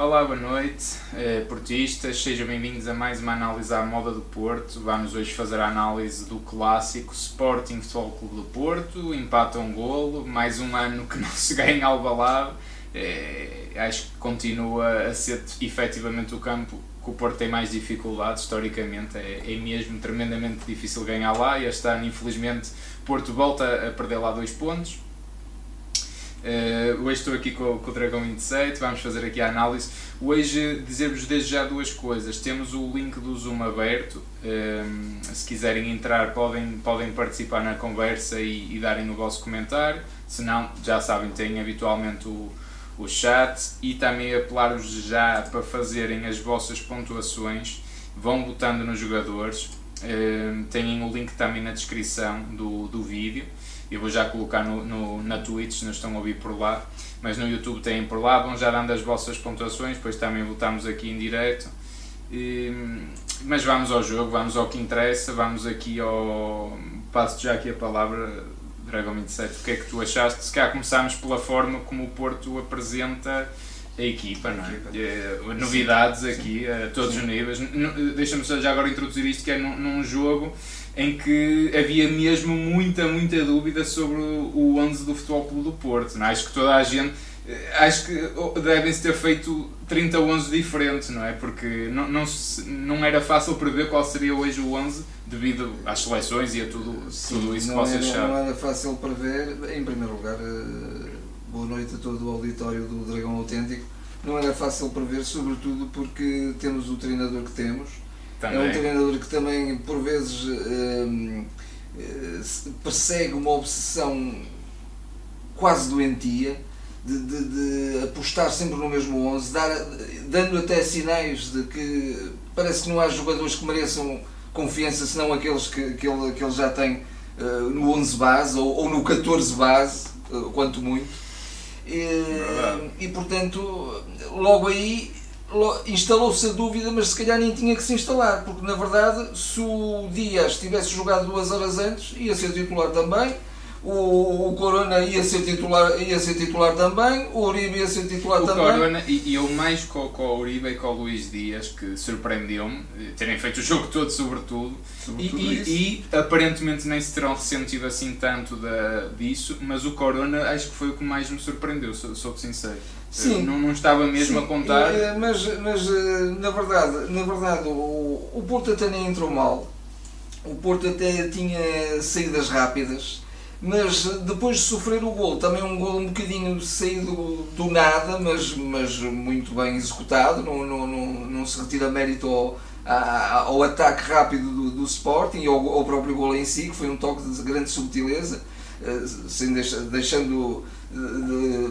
Olá, boa noite, eh, portistas, sejam bem-vindos a mais uma análise à moda do Porto. Vamos hoje fazer a análise do clássico Sporting Futebol Clube do Porto, empata um golo, mais um ano que não se ganha Alvalade. Eh, acho que continua a ser efetivamente o campo que o Porto tem mais dificuldades, historicamente, é, é mesmo tremendamente difícil ganhar lá. E este ano, infelizmente, Porto volta a perder lá dois pontos Uh, hoje estou aqui com, com o Dragão 27, vamos fazer aqui a análise. Hoje dizer-vos desde já duas coisas. Temos o link do Zoom aberto, ehm, se quiserem entrar podem, podem participar na conversa e, e darem o vosso comentário. Se não, já sabem, têm habitualmente o, o chat e também apelar-vos já para fazerem as vossas pontuações. Vão botando nos jogadores. Uh, têm o link também na descrição do, do vídeo eu vou já colocar no, no, na Twitch, se não estão a ouvir por lá, mas no YouTube têm por lá, vão já dando as vossas pontuações, depois também voltamos aqui em direto. E, mas vamos ao jogo, vamos ao que interessa, vamos aqui ao. Passo já aqui a palavra, Dragão 27, o que é que tu achaste? Se calhar começámos pela forma como o Porto apresenta a equipa, não é? é novidades aqui a todos Sim. os níveis. Deixa-me já agora introduzir isto que é num, num jogo em que havia mesmo muita, muita dúvida sobre o 11 do Futebol Clube do Porto. Não? É? Acho que toda a gente. Eh, acho que devem-se ter feito 30 11 diferentes, não é? Porque não, não, não era fácil prever qual seria hoje o 11 devido às seleções e a tudo, Sim, tudo isso que vocês sabem. Não era fácil prever, em primeiro lugar, eh, boa noite a todo o auditório do Dragão Autêntico. Não era fácil prever, sobretudo porque temos o treinador que temos também. É um treinador que também, por vezes, hum, eh, persegue uma obsessão quase doentia de, de, de, apostar sempre no mesmo 11, dar, dando até sinais de que parece que não há jogadores que mereçam confiança senão aqueles que, que, ele, que ele já tem uh, no 11 base ou, ou no 14 base, uh, quanto muito. E, e portanto, logo aí instalou-se a dúvida, mas se calhar nem tinha que se instalar, porque na verdade, se o Dias tivesse jogado duas horas antes, ia ser titular também. O, o Corona ia ser, titular, ia ser titular também, o Uribe ia ser titular o também. Corona, e, eu mais com, com o Uribe e com o Luís Dias, que surpreendeu-me, eh, terem feito o jogo todo, sobretudo, sobretudo e, e, e, aparentemente nem se terão ressentido assim tanto da, disso, mas o Corona acho que foi o que mais me surpreendeu, sou, sou sincero. Sim. Não, não estava mesmo Sim. a contar. É, mas, mas eh, na verdade, na verdade o, o Porto até nem entrou mal. O Porto até tinha saídas rápidas, mas depois de sofrer o gol, também um gol um bocadinho saído do nada, mas, mas muito bem executado, não, não, não, não se retira mérito ao, ao ataque rápido do, do Sporting e ao, ao próprio gol em si, que foi um toque de grande subtileza, sem deixando de,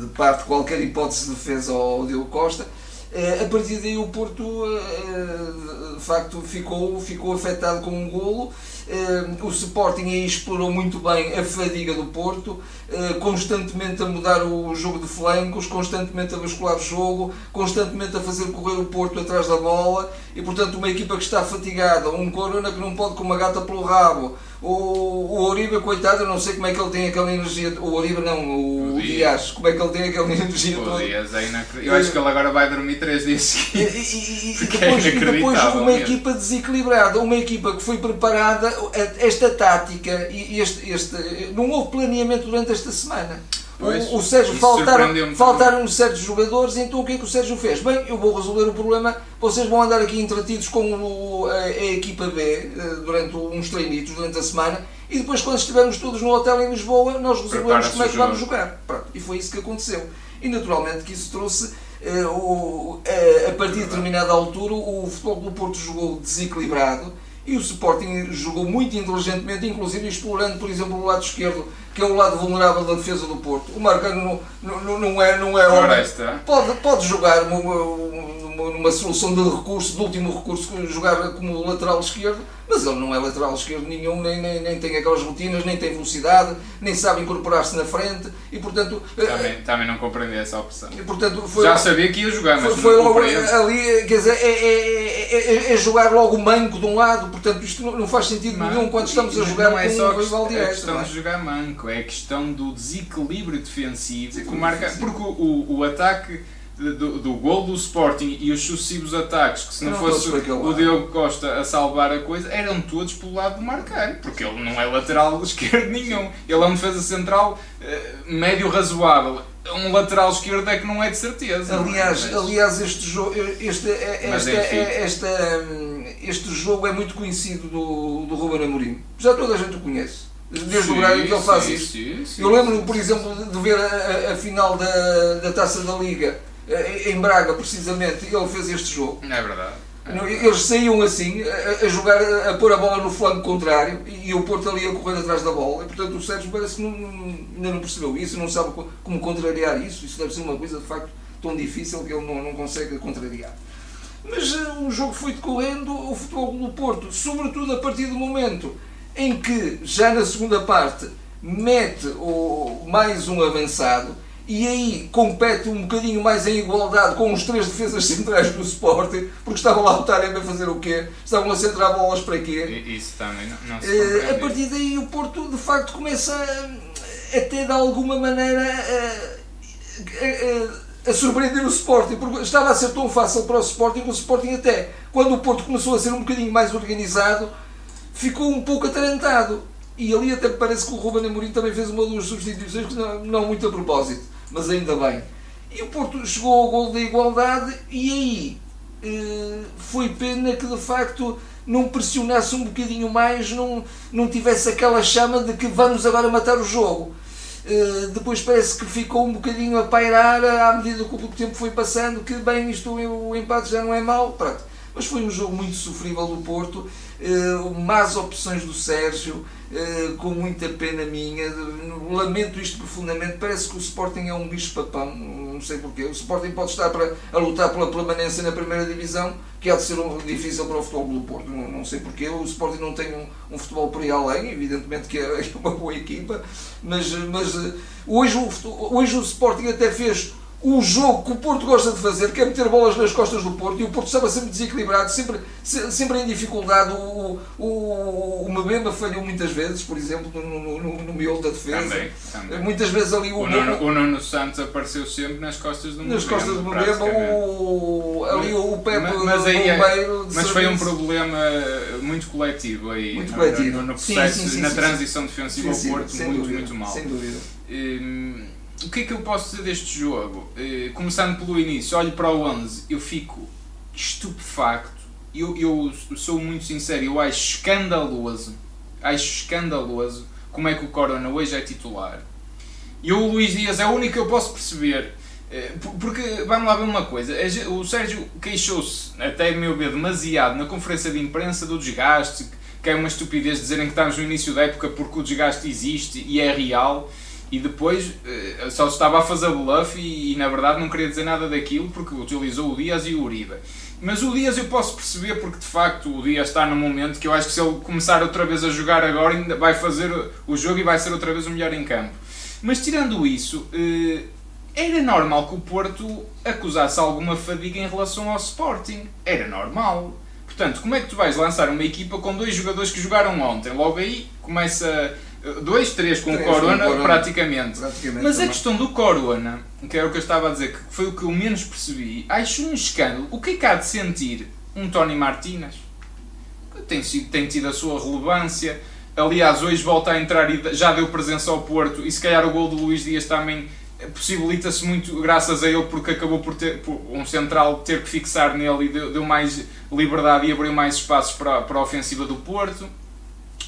de, parte qualquer hipótese de defesa ao Diogo Costa. Eh, a partir daí o Porto eh, de facto ficou, ficou afetado com um golo. O Sporting aí explorou muito bem a fadiga do Porto, constantemente a mudar o jogo de flancos, constantemente a bascular o jogo, constantemente a fazer correr o Porto atrás da bola e portanto uma equipa que está fatigada, um Corona que não pode com uma gata pelo rabo, o, o Oribe, coitado, eu não sei como é que ele tem aquela energia. O Oribe não, o, o Dias. Dias. como é que ele tem aquela energia o toda. Dias é Eu acho que ele agora vai dormir 3 dias seguidos. E, e, e, depois, é depois uma mesmo. equipa desequilibrada, uma equipa que foi preparada, esta tática e este, este. Não houve planeamento durante esta semana. Pois, o, o Sérgio faltaram, faltaram certos jogadores, então o que é que o Sérgio fez? Bem, eu vou resolver o problema, vocês vão andar aqui entretidos com o, a, a, equipa B eh, durante uns treinitos, durante a semana, e depois quando estivermos todos no hotel em Lisboa, nós resolvemos como é que vamos jogar. Pronto, e foi isso que aconteceu. E naturalmente que isso trouxe, uh, o, uh, a partir de determinada altura, o Futebol do Porto jogou desequilibrado, e o Sporting jogou muito inteligentemente, inclusive explorando, por exemplo, o lado esquerdo, que é o lado vulnerável da defesa do Porto. O Marcano não, não, não é, não é hora. Pode, pode jogar uma, uma, numa, numa solução de recurso, de último recurso, jogar como lateral esquerdo, mas ele não é lateral esquerdo nenhum, nem, nem, nem tem aquelas rotinas, nem tem velocidade, nem sabe incorporar-se na frente e portanto. Também, uh, também não compreendi essa opção. E, portanto, foi, Já sabia que ia jogar, mas foi, foi logo ali, quer dizer, é, é, é, é, jogar logo manco de um lado, portanto isto não, não faz sentido manco, nenhum quando estamos a jogar não é com só um rival direto. É questão de jogar manco, é questão do desequilíbrio defensivo, que marca, porque o, o ataque do, do gol do Sporting e os sucessivos ataques, que se não, não fosse o Diogo Costa a salvar a coisa, eram todos pelo lado do Marcano, porque ele não é lateral esquerdo nenhum. Ele é um defesa central uh, médio razoável. Um lateral esquerdo é que não é de certeza. Aliás, mas... aliás este, jogo, este, este, é este, este jogo é muito conhecido do, do Ruben Amorim. Já toda a gente o conhece desde sim, o horário que ele faz sim, isso. Sim, eu lembro, por exemplo, de ver a, a, a final da, da Taça da Liga eh, em Braga, precisamente, ele fez este jogo. É verdade. É Eles saíam assim, a, a, jogar, a pôr a bola no flanco contrário e o Porto ali a correr atrás da bola. E, portanto, o Sérgio parece que não, ainda não percebeu isso, não sabe como contrariar isso. Isso deve ser uma coisa de facto tão difícil que ele não, não consegue contrariar. Mas uh, o jogo foi decorrendo, o futebol do Porto, sobretudo a partir do momento em que, já na segunda parte, mete o, mais um avançado e aí compete um bocadinho mais em igualdade com os três defesas centrais do Sporting, porque estavam lá o Taremi a fazer o quê? Estavam a centrar bolas para quê? Isso também não, não se uh, A partir daí o Porto de facto começa a, até de alguma maneira a, a, a, surpreender o Sporting, porque estava a ser tão fácil para o Sporting que o Sporting até, quando o Porto começou a ser um bocadinho mais organizado, ficou um pouco atarantado. E ali até parece que o Ruben Amorim também fez uma ou duas substituições, não, não muito a propósito mas ainda bem. E o Porto chegou ao gol da igualdade e aí eh, foi pena que de facto não pressionasse um bocadinho mais, não, não tivesse aquela chama de que vamos agora matar o jogo. Eh, depois parece que ficou um bocadinho a pairar à medida que o tempo foi passando, que bem, isto o empate já não é mau, pronto. Mas foi um jogo muito sofrível do Porto, más opções do Sérgio, eh, com muita pena minha, lamento isto profundamente. Parece que o Sporting é um bicho-papão, não sei porquê. O Sporting pode estar para, a lutar pela permanência na primeira divisão, que há de ser difícil para o futebol do Porto, não, não sei porquê. O Sporting não tem um, um, futebol por aí além, evidentemente que é uma boa equipa, mas, mas eh, hoje, o, hoje o Sporting até fez o jogo que o Porto gosta de fazer, que é meter bolas nas costas do Porto, e o Porto estava sempre desequilibrado, sempre, sempre em dificuldade. O, o, o Mbemba falhou muitas vezes, por exemplo, no, no, no miolo da defesa. Também, também. Muitas vezes ali o, o, Nuno, o Nuno Santos apareceu sempre nas costas do Mbemba. Nas costas do Mbemba, o, ali o Pepe mas, mas, aí, é- mas foi um problema muito coletivo aí, muito coletivo. no, no processo, sim, sim, sim, na transição defensiva ao Porto, muito, dúvida, muito mal. Sem dúvida. Hum, o que é que eu posso dizer deste jogo? Uh, começando pelo início, olho para o 11, eu fico estupefacto. Eu, eu sou muito sincero, eu acho escandaloso, acho escandaloso como é que o Corona hoje é titular. E o Luís Dias é o único que eu posso perceber. Eh, porque, vamos lá ver uma coisa, o Sérgio queixou-se, até meu ver, demasiado na conferência de imprensa do desgaste, que é uma estupidez dizerem que estamos no início da época porque o desgaste existe e é real e depois uh, só estava a fazer bluff e, e, na verdade não queria dizer nada daquilo porque utilizou o Dias e o Uribe. Mas o Dias eu posso perceber porque de facto o Dias está no momento que eu acho que se ele começar outra vez a jogar agora ainda vai fazer o jogo e vai ser outra vez o melhor em campo. Mas tirando isso, uh, era normal que o Porto acusasse alguma fadiga em relação ao Sporting. Era normal. Portanto, como é que tu vais lançar uma equipa com dois jogadores que jogaram ontem? Logo aí começa Dois, três com, três corona, corona, praticamente. praticamente Mas também. a questão do Corona, que era o que eu estava a dizer, que foi o que eu menos percebi, acho um escândalo. O que é que há de sentir um Tony Martínez? Que tem, tem tido a sua relevância. Aliás, hoje volta a entrar e já deu presença ao Porto. E se calhar o gol do Luís Dias também possibilita-se muito graças a ele, porque acabou por ter por um central ter que fixar nele e deu, deu mais liberdade e abriu mais espaços para, para a ofensiva do Porto.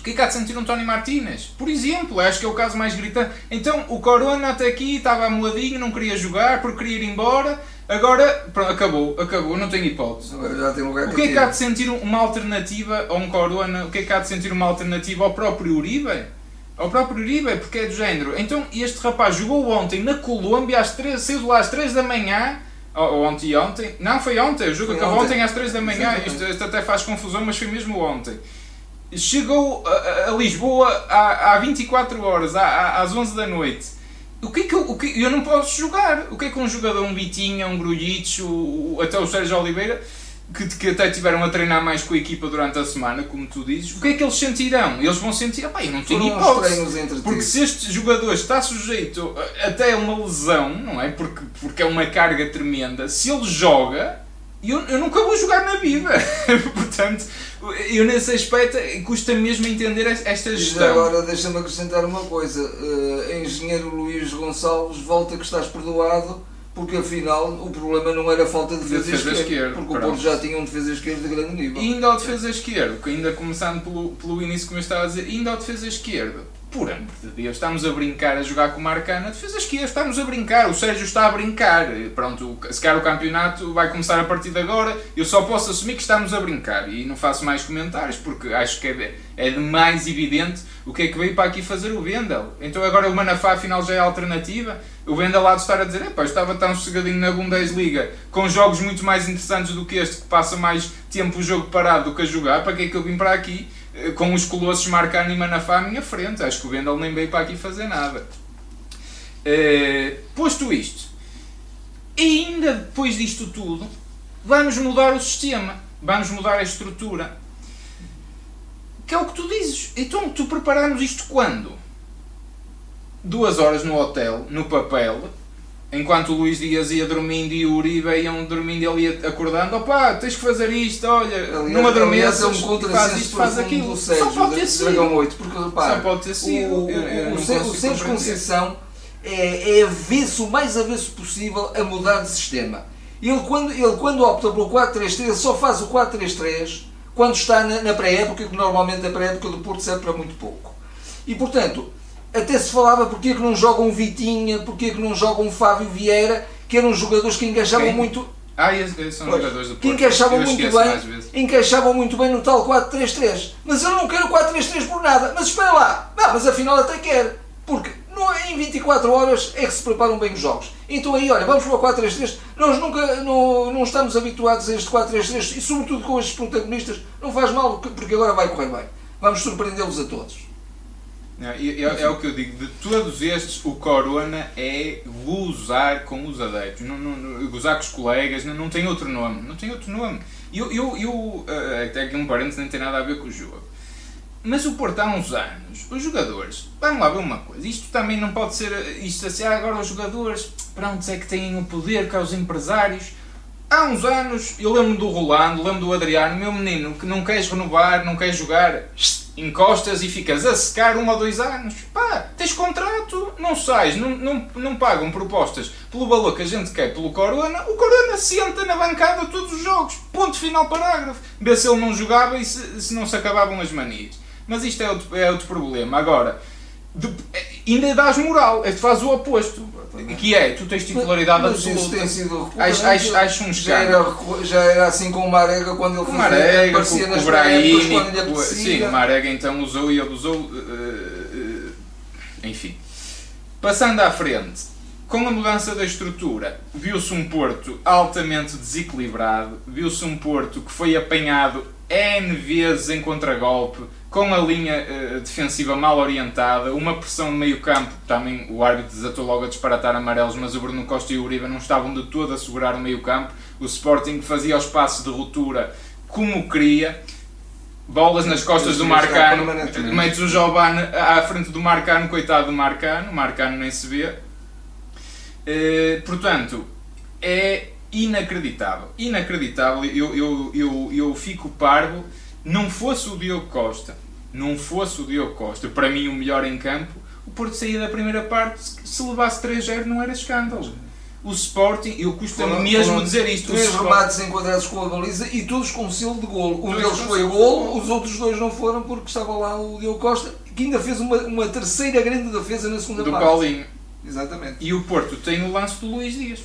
O que é que há de sentir um Tony Martínez? Por exemplo, acho que é o caso mais gritante. Então, o Corona até aqui estava amoladinho, não queria jogar, porque queria ir embora. Agora, pronto, acabou, acabou, não tem hipótese. Agora já tem lugar o que é que há de sentir uma alternativa a um Corona? O que é que há de sentir uma alternativa ao próprio Uribe? Ao próprio Uribe, porque é do género. Então, este rapaz jogou ontem na Colômbia, às 3, saiu lá às 3 da manhã, ou ontem e ontem, não foi ontem, o jogo acabou ontem. ontem às 3 da manhã, isto, isto até faz confusão, mas foi mesmo ontem. Chegou a, a- Lisboa há, há 24 horas, há- às 11 da noite. O que é que eu, o que, eu não posso jogar? O que é que um jogador, um Vitinha, um o- até o Sérgio Oliveira, que, que até tiveram a treinar mais com a equipa durante a semana, como tu dizes, o que é que eles sentirão? Eles vão sentir, pá, eu não tenho hipótese. Porque se este jogador está sujeito até a uma lesão, não é? Porque, porque é uma carga tremenda, se ele joga, eu, eu nunca vou jogar na vida. Portanto, eu nesse aspecto custa mesmo entender es- esta E gestão. agora deixa-me acrescentar uma coisa. Eh, engenheiro Luís Gonçalves, volta que estás perdoado, porque afinal o problema não era falta de defesa, Defesa esquerda, esquerda, porque pronto. o Porto já tinha um defesa esquerdo de grande nível. E ainda ao defesa esquerdo, que ainda começando pelo, pelo início como eu estava a dizer, ainda ao defesa esquerdo. Por amor de Deus, estamos a brincar a jogar com o Marcano. A defesa esquerda, estamos a brincar. O Sérgio está a brincar. Pronto, se calhar o campeonato vai começar a partir de agora. Eu só posso assumir que estamos a brincar. E não faço mais comentários porque acho que é, é de mais evidente o que é que veio para aqui fazer o Wendel. Então agora o Manafá afinal já é alternativa. O Wendel lá de estar a dizer: eu estava tão sossegadinho na Bundesliga com jogos muito mais interessantes do que este, que passa mais tempo o jogo parado do que a jogar. Para que é que eu vim para aqui? Com os colossos Marcano e Manafá à minha frente. Acho que o Wendel nem veio para aqui fazer nada. Eh, posto isto, ainda depois disto tudo, vamos mudar o sistema, vamos mudar a estrutura. Que é o que tu dizes. Então, tu preparamos isto quando? Duas horas no hotel, no papel, enquanto o Luís Dias ia dormindo e o Uribe iam dormindo ele ia acordando. Opá, tens que fazer isto, olha, Aliás, não adormeças, é um faz isto, faz aquilo. Sérgio, Só pode ter sido. Dragão 8, porque repara, Só pode ter sido. o, o, o, Sérgio-. Conceição é, é avesso, o mais avesso possível a mudar de sistema. Ele quando, ele quando opta pelo 4-3-3, ele só faz o 4-3-3 quando está na, na pré-época, que normalmente a pré-época do Porto serve para muito pouco. E portanto, até se falava porque é que não joga um Vitinha, porque é que não joga um Fábio Vieira, que eram jogadores que encaixavam Quem? muito Ah, esses são Pois, jogadores do que Porto. encaixavam Eu muito bem, encaixavam muito bem no tal 4-3-3. Mas eu não quero 4-3-3 por nada. Mas espera lá, não, mas afinal até quero. Porque não, é em 24 horas é que se preparam bem os jogos. Então aí, olha, vamos para o 4-3-3. Nós nunca não, não estamos habituados a este 4-3-3 e sobretudo com estes protagonistas. Não faz mal porque agora vai correr bem. Vamos surpreendê-los a todos. Não, e- é, é o que eu digo, de todos estes, o Corona é gozar com os adeptos, não, não, não- gozar com os colegas, não, não tem outro nome, não tem outro nome. Eu, eu, eu eh, até aqui um parênteses nem tem nada a ver com o jogo. Mas o Porto há uns anos, os jogadores, vamos lá ver uma coisa, isto também não pode ser eh, isto assim, ah, agora os jogadores, pronto, é que têm o poder que aos empresários. Há uns anos, eu lembro do Rolando, lembro do Adriano, meu menino, que não queres renovar, não queres jogar, encostas e ficas a secar um ou dois anos. Pá, tens contrato, não sais, não, não, não pagam propostas pelo valor que a gente quer pelo Corona, o Corona senta na bancada todos os jogos. Ponto final parágrafo. Vê se ele não jogava e se, se não se acabavam as manias. Mas isto é outro, é outro problema. Agora, de- ainda dás moral, é que faz o oposto. Que é, tu tens titularidade Mas isso absoluta. tem sido Acho, acho, acho um já, escândalo. era, já era assim com o Marega quando ele O Marega, aparecia o, nas Brahimi, quando apetecia. sim, o Marega então usou e ele usou. eh, eh, enfim. Passando à frente, com a mudança da estrutura, viu-se um Porto altamente desequilibrado, viu-se um Porto que foi apanhado N vezes em contragolpe, com a linha eh, defensiva mal orientada, uma pressão de meio campo, também o árbitro desatou logo a disparatar amarelos, mas o Bruno Costa e o Uribe não estavam de todo a segurar o meio campo, o Sporting fazia os passos de ruptura como queria, bolas nas costas do Marcano, metes o Giovanni à frente do Marcano, coitado do Marcano, o Marcano nem se vê. Eh, portanto, é inacreditável. Inacreditável. Eu, eu, eu, eu fico parvo. Não fosse o Diogo Costa, não fosse o Diogo Costa, para mim o melhor em campo, o Porto saía da primeira parte, se levasse 3-0 não era escândalo. O Sporting, eu custa-me Foram- mesmo foram dizer isto, Três remates enquadrados com a baliza e todos com selo de golo. Um deles foi golo, os outros dois não foram porque estava lá o Diogo Costa, que ainda fez uma, uma terceira grande defesa na segunda do parte. Paulinho. Exatamente. E o Porto tem o lance do Luís Dias.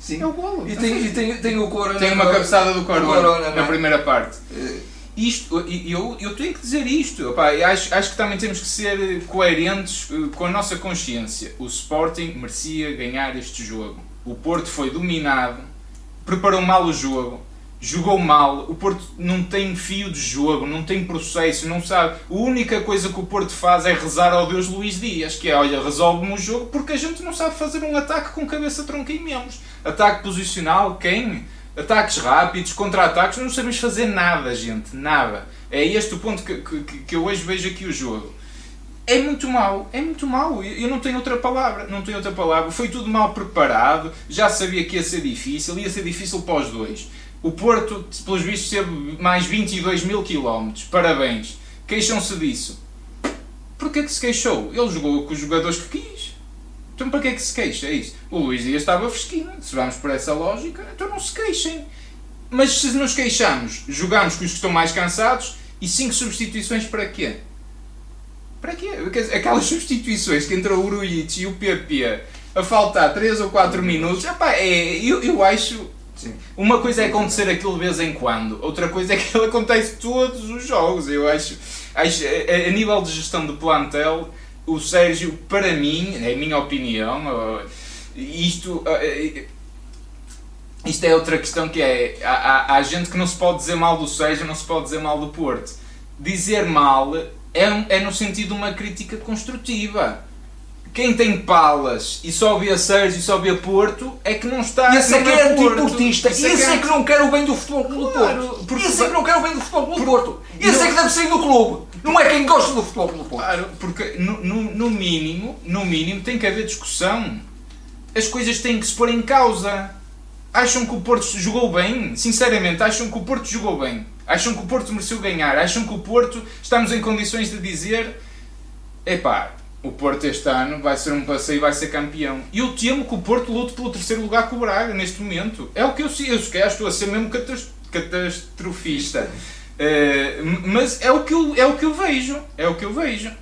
Sim. É o golo. E tem, e tem, tem o Corona. Tem uma cabeçada do Corona, Corona, na é? primeira parte. Eh, Isto, e eu, eu tenho que dizer isto. Eu acho, acho que também temos que ser coerentes eh, com a nossa consciência. O Sporting merecia ganhar este jogo. O Porto foi dominado, preparou mal o jogo, jogou mal. O Porto não tem fio de jogo, não tem processo, não sabe. A única coisa que o Porto faz é rezar ao Deus Luís Dias, que é, olha, resolve-me o jogo, porque a gente não sabe fazer um ataque com cabeça, tronco e membros. Ataque posicional, quem? Ataques rápidos, contra-ataques, não sabemos fazer nada, gente, nada. É este o ponto que, que, que eu hoje vejo aqui o jogo. É muito mau, é muito mau. Eu não tenho outra palavra, não tenho outra palavra. Foi tudo mal preparado, já sabia que ia ser difícil, ia ser difícil para os dois. O Porto, pelos vistos, teve mais 22 mil quilómetros. Parabéns. Queixam-se disso. Porquê que se queixou? Ele jogou com os jogadores que quis. Então para que é que se queixa? É isso. O Luís Dias estava fresquinho. Se vamos por essa lógica, então não se queixem. Mas se nos queixamos, jogamos com os que estão mais cansados e 5 substituições para quê? Para quê? Aquelas substituições que entrou o Uruichi e o PP a faltar 3 ou 4 minutos, epá, é, eu, eu acho Sim. Uma coisa é acontecer aquilo de vez em quando, outra coisa é que ele acontece todos os jogos. Eu acho, acho a, a nível de gestão do plantel, o Sérgio, para mim, é a minha opinião, isto, isto é outra questão que é, há, há gente que não se pode dizer mal do Sérgio, não se pode dizer mal do Porto. Dizer mal é, é no sentido de uma crítica construtiva quem tem palas e só vê Sérgio e só vê Porto é que não está esse é que é antiportista. Esse, esse é, que não quer o bem do futebol do claro, Porto. porque, esse é que não quer o bem do futebol do Porto. Esse não, é que deve sair do clube. Não é quem gosta do futebol do Porto. Claro porque no, no, no, mínimo no mínimo tem que haver discussão. As coisas têm que se pôr em causa. Acham que o Porto jogou bem? Sinceramente acham que o Porto jogou bem? Acham que o Porto mereceu ganhar? Acham que o Porto estamos em condições de dizer epá o Porto este ano vai ser um passeio e vai ser campeão. E eu temo que o Porto lute pelo terceiro lugar com o Braga neste momento. É o que eu sei. Eu se estou a ser mesmo catastrofista. Uh, mas é o, que eu, é o que eu vejo. É o que eu vejo.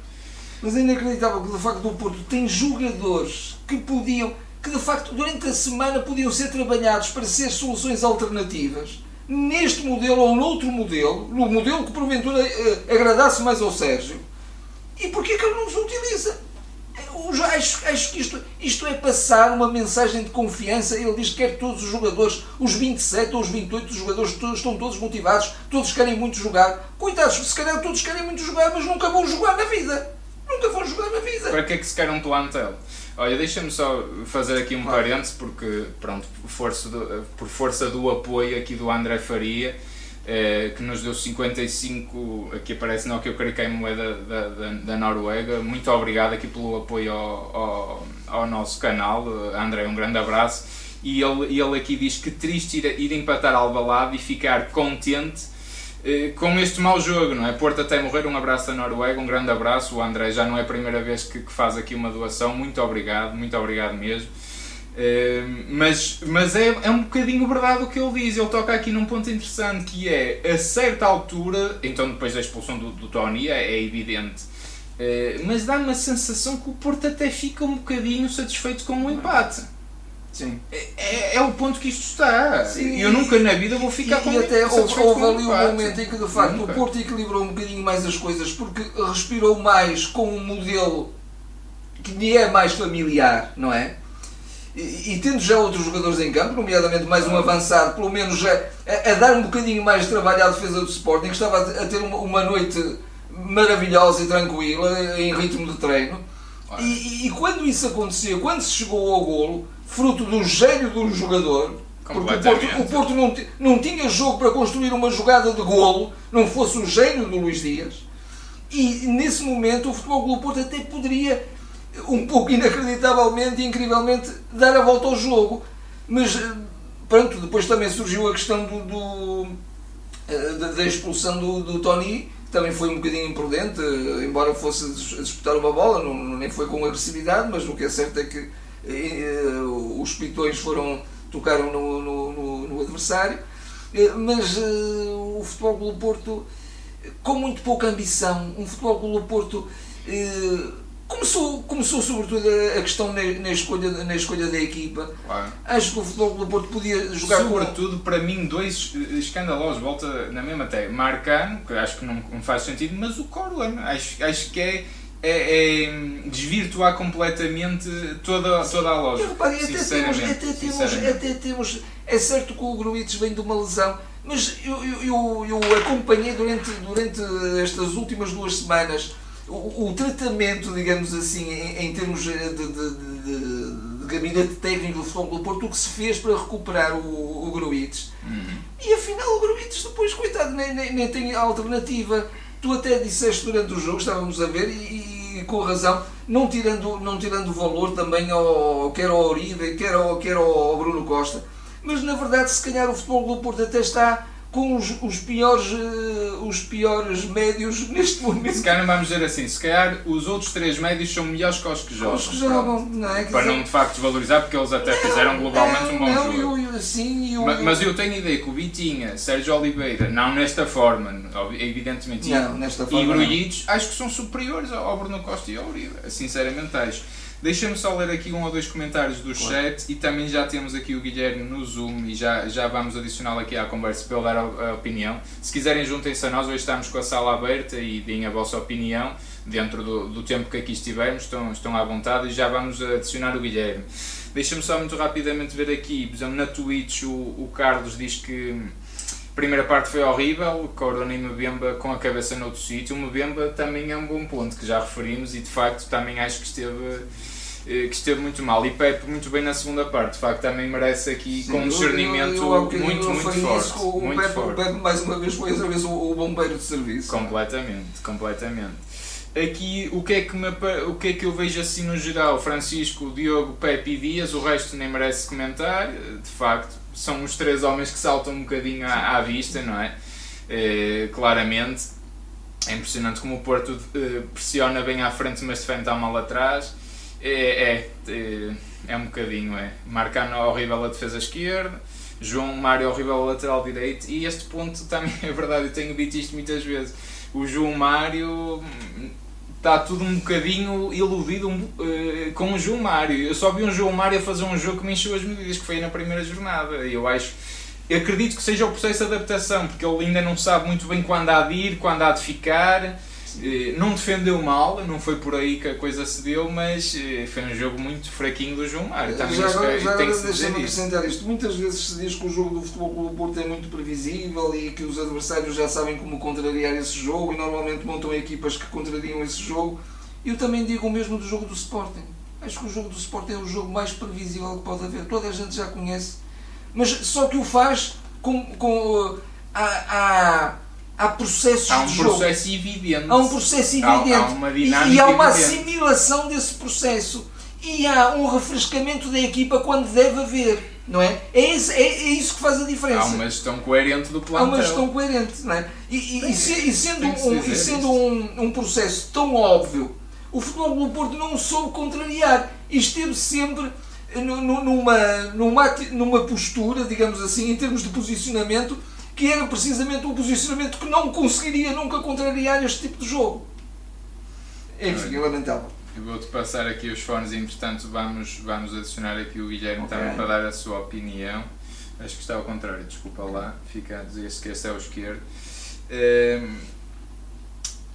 Mas é inacreditável que de facto o Porto tem jogadores que podiam, que de facto durante a semana podiam ser trabalhados para ser soluções alternativas neste modelo ou noutro modelo, no modelo que porventura uh, agradasse mais ao Sérgio e porquê que ele não os utiliza? Eu acho, acho que isto, isto é passar uma mensagem de confiança. Ele diz que quer todos os jogadores, os 27 ou os 28 jogadores, todos, estão todos motivados, todos querem muito jogar. Coitados, se calhar todos querem muito jogar, mas nunca vão jogar na vida. Nunca vão jogar na vida. Para que é que se quer um plantel? Olha, deixa-me só fazer aqui um claro. parênteses, porque, pronto, por força, do, por força do apoio aqui do André Faria, eh, que nos deu 55, aqui aparece não que eu creio que é moeda da, da, da, Noruega. Muito obrigado aqui pelo apoio ao, ao, ao, nosso canal. André, um grande abraço. E ele, ele aqui diz que triste ir, ir empatar Alvalade e ficar contente eh, com este mau jogo, não é? Porto até morrer, um abraço da Noruega, um grande abraço. O André já não é a primeira vez que, que faz aqui uma doação. Muito obrigado, muito obrigado mesmo. Uh, mas mas é, é um bocadinho verdade o que ele diz. Ele toca aqui num ponto interessante que é a certa altura, então depois da expulsão do, do Tony, é, é evidente, uh, mas dá uma sensação que o Porto até fica um bocadinho satisfeito com o empate. Sim. É, é, é o ponto que isto está. Sim. Eu nunca na vida vou ficar e, com E até houve, houve ali um momento em que de facto nunca. o Porto equilibrou um bocadinho mais as coisas porque respirou mais com um modelo que lhe é mais familiar, não é? E, e, tendo já outros jogadores em campo, nomeadamente mais um avançado, pelo menos já a, a dar um bocadinho mais de trabalho à defesa do Sporting, que estava a, a ter uma, uma, noite maravilhosa e tranquila, em ritmo de treino. E, e, quando isso aconteceu, quando se chegou ao golo, fruto do gênio um jogador, porque o Porto, o Porto não, não tinha jogo para construir uma jogada de golo, não fosse o gênio do Luís Dias, e nesse momento o Futebol Clube Porto até poderia um pouco inacreditavelmente e incrivelmente dar a volta ao jogo. Mas eh, pronto, depois também surgiu a questão do, do eh, da, da, expulsão do, do Tony, que também foi um bocadinho imprudente, eh, embora fosse disputar uma bola, não, nem foi com agressividade, mas o que é certo é que os pitões foram, tocaram no, no, no, no adversário. Mas o Futebol pelo Porto, com muito pouca ambição, um Futebol pelo Porto Começou, começou sobretudo a questão na, na, escolha, na escolha da equipa. Claro. Acho que o Futebol do Porto podia jogar Sobretudo, com... para mim, dois escandalosos, volta na mesma até. Marcano, que acho que não, não faz sentido, mas o Corlan. Acho, acho que é é, é desvirtuar completamente toda, toda a loja. Eu repare, até temos, até, temos, até temos. É certo que o Gruites vem de uma lesão, mas eu, eu, eu, eu acompanhei durante, durante estas últimas duas semanas o, o tratamento, digamos assim, em, em termos de, de, de, de- gabinete técnico do Futebol do Porto, o que se fez para recuperar o, o Gruites. Uhum. E afinal o Gruites depois, coitado, nem, nem, nem tem alternativa. Tu até disseste durante o jogo, estávamos a ver, e, e com razão, não tirando, não tirando valor também ao, quer ao Oribe, quer ao, quer ao Bruno Costa. Mas na verdade, se calhar o futebol do Porto até está com os, os, piores, eh, os piores médios neste Se momento. calhar não vamos dizer assim, se calhar os outros três médios são melhores que os que jogam. Os que jogam, não é? Quer Para dizer, não de facto desvalorizar, porque eles até fizeram globalmente um bom não, jogo. Eu, eu, sim, eu, Ma- Mas eu tenho ideia que o Vitinha, Sérgio Oliveira, não nesta forma, evidentemente, Não, nesta e forma não. Grulhitos, acho que são superiores ao Bruno Costa e ao Uribe. Sinceramente, acho. Deixa-me só ler aqui um ou dois comentários do chat e também já temos aqui o Guilherme no Zoom e já, já vamos adicioná-lo aqui à conversa para ele dar a, a opinião. Se quiserem, juntem-se a nós. Hoje estamos com a sala aberta e deem a vossa opinião dentro do, do tempo que aqui estivermos. Estão, estão à vontade e já vamos adicionar o Guilherme. Deixa-me só muito rapidamente ver aqui, por exemplo, na Twitch o, o Carlos diz que primeira parte foi horrível, Corona e Mbemba com a cabeça noutro sítio. O Mbemba também é um bom ponto que já referimos e de facto também acho que esteve, eh, que esteve muito mal. E Pepe muito bem na segunda parte, de facto também merece aqui com um eu- discernimento eu- eu bocadinho muito, muito referi forte. isso, o, muito Pepe, forte. o Pepe mais uma vez foi outra vez o, o bombeiro de serviço. Completamente, completamente. Aqui o que, é que me, o que é que eu vejo assim no geral? Francisco, Diogo, Pepe e Dias, o resto nem merece comentar. De facto, são os três homens que saltam um bocadinho à, à vista, não é? Eh, claramente. É impressionante como o Porto eh, pressiona bem à frente, mas defende tão mal atrás. É, é, é, é um bocadinho, é. Marcano horrível a defesa esquerda, João Mário horrível a lateral direito. E este ponto também é verdade, eu tenho dito isto muitas vezes. O João Mário está tudo um bocadinho iludido eh, com o João Mário. Eu só vi um João Mário a fazer um jogo que me encheu as medidas, que foi na primeira jornada. Eu acho. Eu acredito que seja o processo de adaptação, porque ele ainda não sabe muito bem quando há de ir, quando há de ficar. Eh, Não defendeu mal, não foi por aí que a coisa se deu, mas eh, foi um jogo muito fraquinho do João Mário. Também já agora, já agora deixa-me acrescentar isto. Muitas vezes se diz que o jogo do Futebol Clube do Porto é muito previsível e que os adversários já sabem como contrariar esse jogo e normalmente montam equipas que contrariam esse jogo. Eu também digo o mesmo do jogo do Sporting. Acho que o jogo do Sporting é o jogo mais previsível que pode haver. Toda a gente já conhece. Mas só que o faz com. com uh, há, há, há processos Há um de jogo. processo evidente. Há um processo Há- há evidente. uma E- dinâmica e há uma evidente. assimilação desse processo. E há um refrescamento da equipa quando deve haver. Não é? É, esse- é, é isso que faz a diferença. Há uma gestão coerente do Há plantel. uma gestão coerente. Não é? e, e- e se- e sendo, um, e sendo isso. um, um processo tão óbvio, o Futebol do Porto não soube contrariar. E esteve sempre nu- nu- numa, numa, numa postura, digamos assim, em termos de posicionamento, que era precisamente um posicionamento que não conseguiria nunca contrariar este tipo de jogo. Enfim, é lamentável. Eu vou-te passar aqui os fones e, entretanto, vamos, vamos adicionar aqui o Guilherme Ok. também para dar a sua opinião. Acho que está ao contrário, desculpa lá, fica a dizer que esse é o esquerdo. Ehm,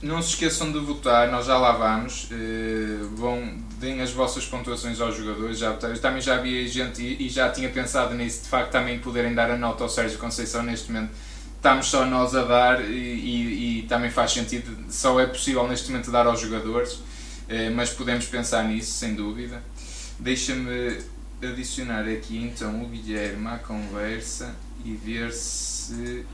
não se esqueçam de votar, nós já lá vamos. Eh, vão, deem as vossas pontuações aos jogadores. Já, também já havia gente e, e já tinha pensado nisso, de facto, também poderem dar a nota ao Sérgio Conceição neste momento. Estamos só nós a dar e, e, e também faz sentido, só é possível neste momento dar aos jogadores. Eh, mas podemos pensar nisso, sem dúvida. Deixa-me adicionar aqui então o Guilherme à conversa e ver se.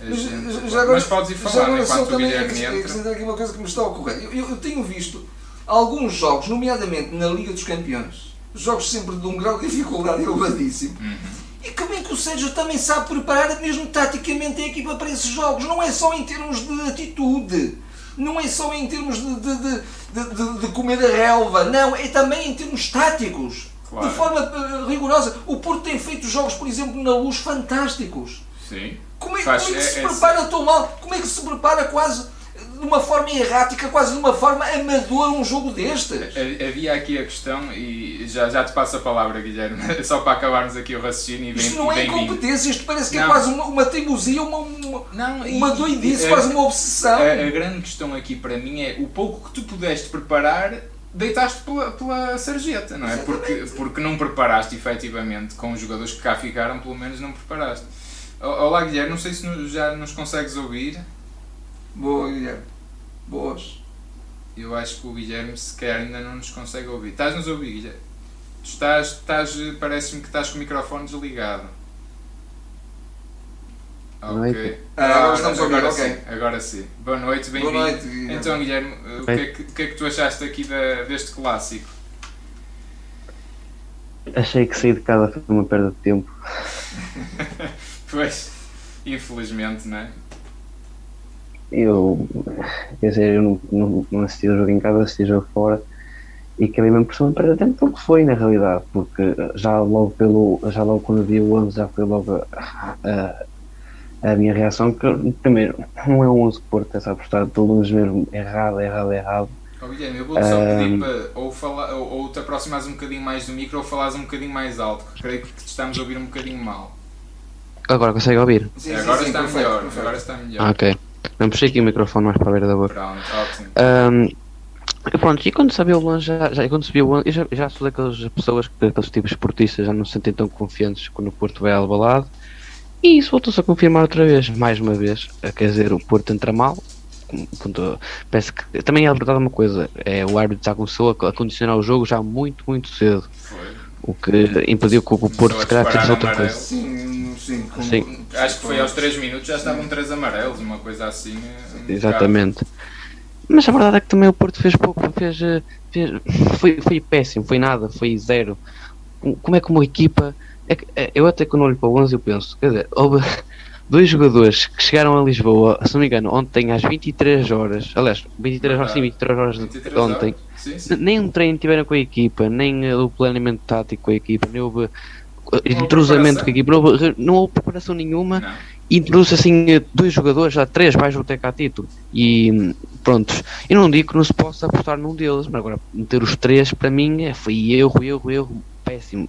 a Mas, gente- já agora- mas podes ir Já falando agora enquanto o também Guilherme acres- entra. aqui uma coisa que me está a ocorrer. Eu, eu- eu tenho visto alguns jogos, nomeadamente na Liga dos Campeões, jogos sempre de um grau de dificuldade elevadíssimo, Uhum. e que bem que o Sérgio também sabe preparar mesmo taticamente a equipa para esses jogos. Não é só em termos de atitude, não é só em termos de, de, de, de, de- comer a relva, não, é também em termos táticos. Claro. De forma eh, rigorosa. O Porto tem feito jogos, por exemplo, na luz, fantásticos. Sim. Como é, Faz- como é que é- se é- prepara tão mal? Como é que se prepara quase de uma forma errática, quase de uma forma amadora, um jogo destes. Havia aqui a questão, e já, já te passo a palavra, Guilherme, só para acabarmos aqui o raciocínio e bem Isto não e é incompetência, isto parece que é Não. quase uma, uma teimosia, uma, uma, Não, e- uma doidice, e- quase uma obsessão. A, a grande questão aqui para mim é o pouco que tu pudeste preparar, deitaste pela, pela sarjeta, não é? Porque, porque não preparaste efetivamente com os jogadores que cá ficaram, pelo menos não preparaste. Olá Guilherme, não sei se já nos consegues ouvir. Boa, Guilherme. Boas. Eu acho que o Guilherme sequer ainda não nos consegue ouvir. Estás-nos a ouvir, Guilherme? Tu estás, estás parece-me que estás com o microfone desligado. Ok. Noite. Ah, agora estamos agora ok. sim, agora sim. Boa noite, Boa bem-vindo. noite, Guilherme. Então, Guilherme, o que, é que, o que é que tu achaste aqui da- deste clássico? Achei que sair de casa foi uma perda de tempo. Pois, infelizmente, não é? Eu, quer dizer, eu não, não, não assisti o jogo em casa, assisti o jogo fora e acabei mesmo por ser uma perda de tempo porque foi na realidade, porque já logo pelo, já logo quando vi o 11 já foi logo a, a, a minha reação que primeiro não é um 11 Porto, é só apostar de longe mesmo errado, errado, errado. Ó, Guilherme, eu vou-te só pedir Ahm. para ou, falar, ou, ou te aproximares um bocadinho mais do micro ou falares um bocadinho mais alto, que creio que te estamos a ouvir um bocadinho mal. Agora consegue ouvir? Sim, agora sim, sim, está perfeito, melhor, perfeito. agora está melhor. Ah, ok. Não puxei aqui o microfone mais para a beira da boca. Pronto, ótimo. Ahm, pronto, e quando sabia o longe, já, já, quando sabia o 11, eu já, já sou daquelas pessoas, que, daqueles tipos esportistas, já não se sentem tão confiantes quando o Porto vai albalado. E isso voltou-se a confirmar outra vez, mais uma vez. Eh, Quer dizer, o Porto entra mal. com- Parece que também é verdade uma coisa: é, o árbitro já começou a, a condicionar o jogo já muito, muito cedo. O que impediu que o Porto se calhar fizesse outra amarelo. coisa. Sim, sim. como- Sim. Acho que foi aos 3 minutos já estavam 3 amarelos, uma coisa assim. eh, bocado. Exatamente. Mas a verdade é que também o Porto fez pouco, fez, eh, fez- foi, foi péssimo, foi nada, foi zero. Com- Como é que uma equipa. é que, eh, eu até quando olho para o 11 eu penso, quer dizer, houve dois jogadores que chegaram a Lisboa, se não me engano, ontem às 23 horas, aliás, 23 horas, sim, 23 horas de 23 de ontem. Sim, sim. nem um treino tiveram com a equipa, nem eh, o planeamento tático com a equipa, nem houve eh, entrosamento preparação. com a equipa, não houve, não houve preparação nenhuma Não. introduz assim eh, dois jogadores, já três, mais o Tecatito e hum, prontos. Eu não digo que não se possa apostar num deles, mas agora meter os três para mim é, foi erro, erro, erro, péssimo.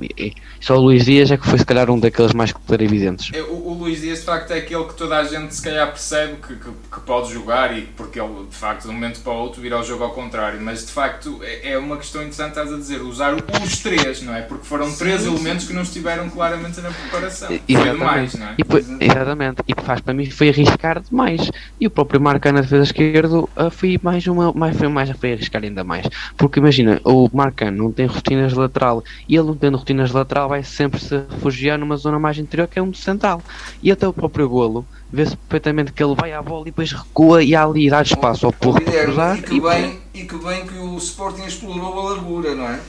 Só o Luís Dias é que foi se calhar um daqueles mais clarividentes. É, O, o Luís Dias de facto é aquele que toda a gente se calhar percebe que, que, que pode jogar e porque ele de facto de um momento para o outro vira o jogo ao contrário, mas de facto é, é uma questão interessante estás a dizer, usar os três, não é? Porque foram três Sim, elementos que não estiveram claramente na preparação. Foi Exatamente. demais, não é? E foi- exatamente, e faz para mim foi arriscar demais. E o próprio Marcano na defesa esquerdo ah, foi mais uma, mais, foi mais foi arriscar ainda mais. Porque imagina, o Marcano não tem rotinas de lateral e ele não tendo rotinas de lateral vai sempre se refugiar numa zona mais interior que é um central. E até o próprio golo vê-se perfeitamente que ele vai à bola e depois recua e há ali dá espaço ao porro e, que bem, e que bem que o Sporting explorou a largura, não é?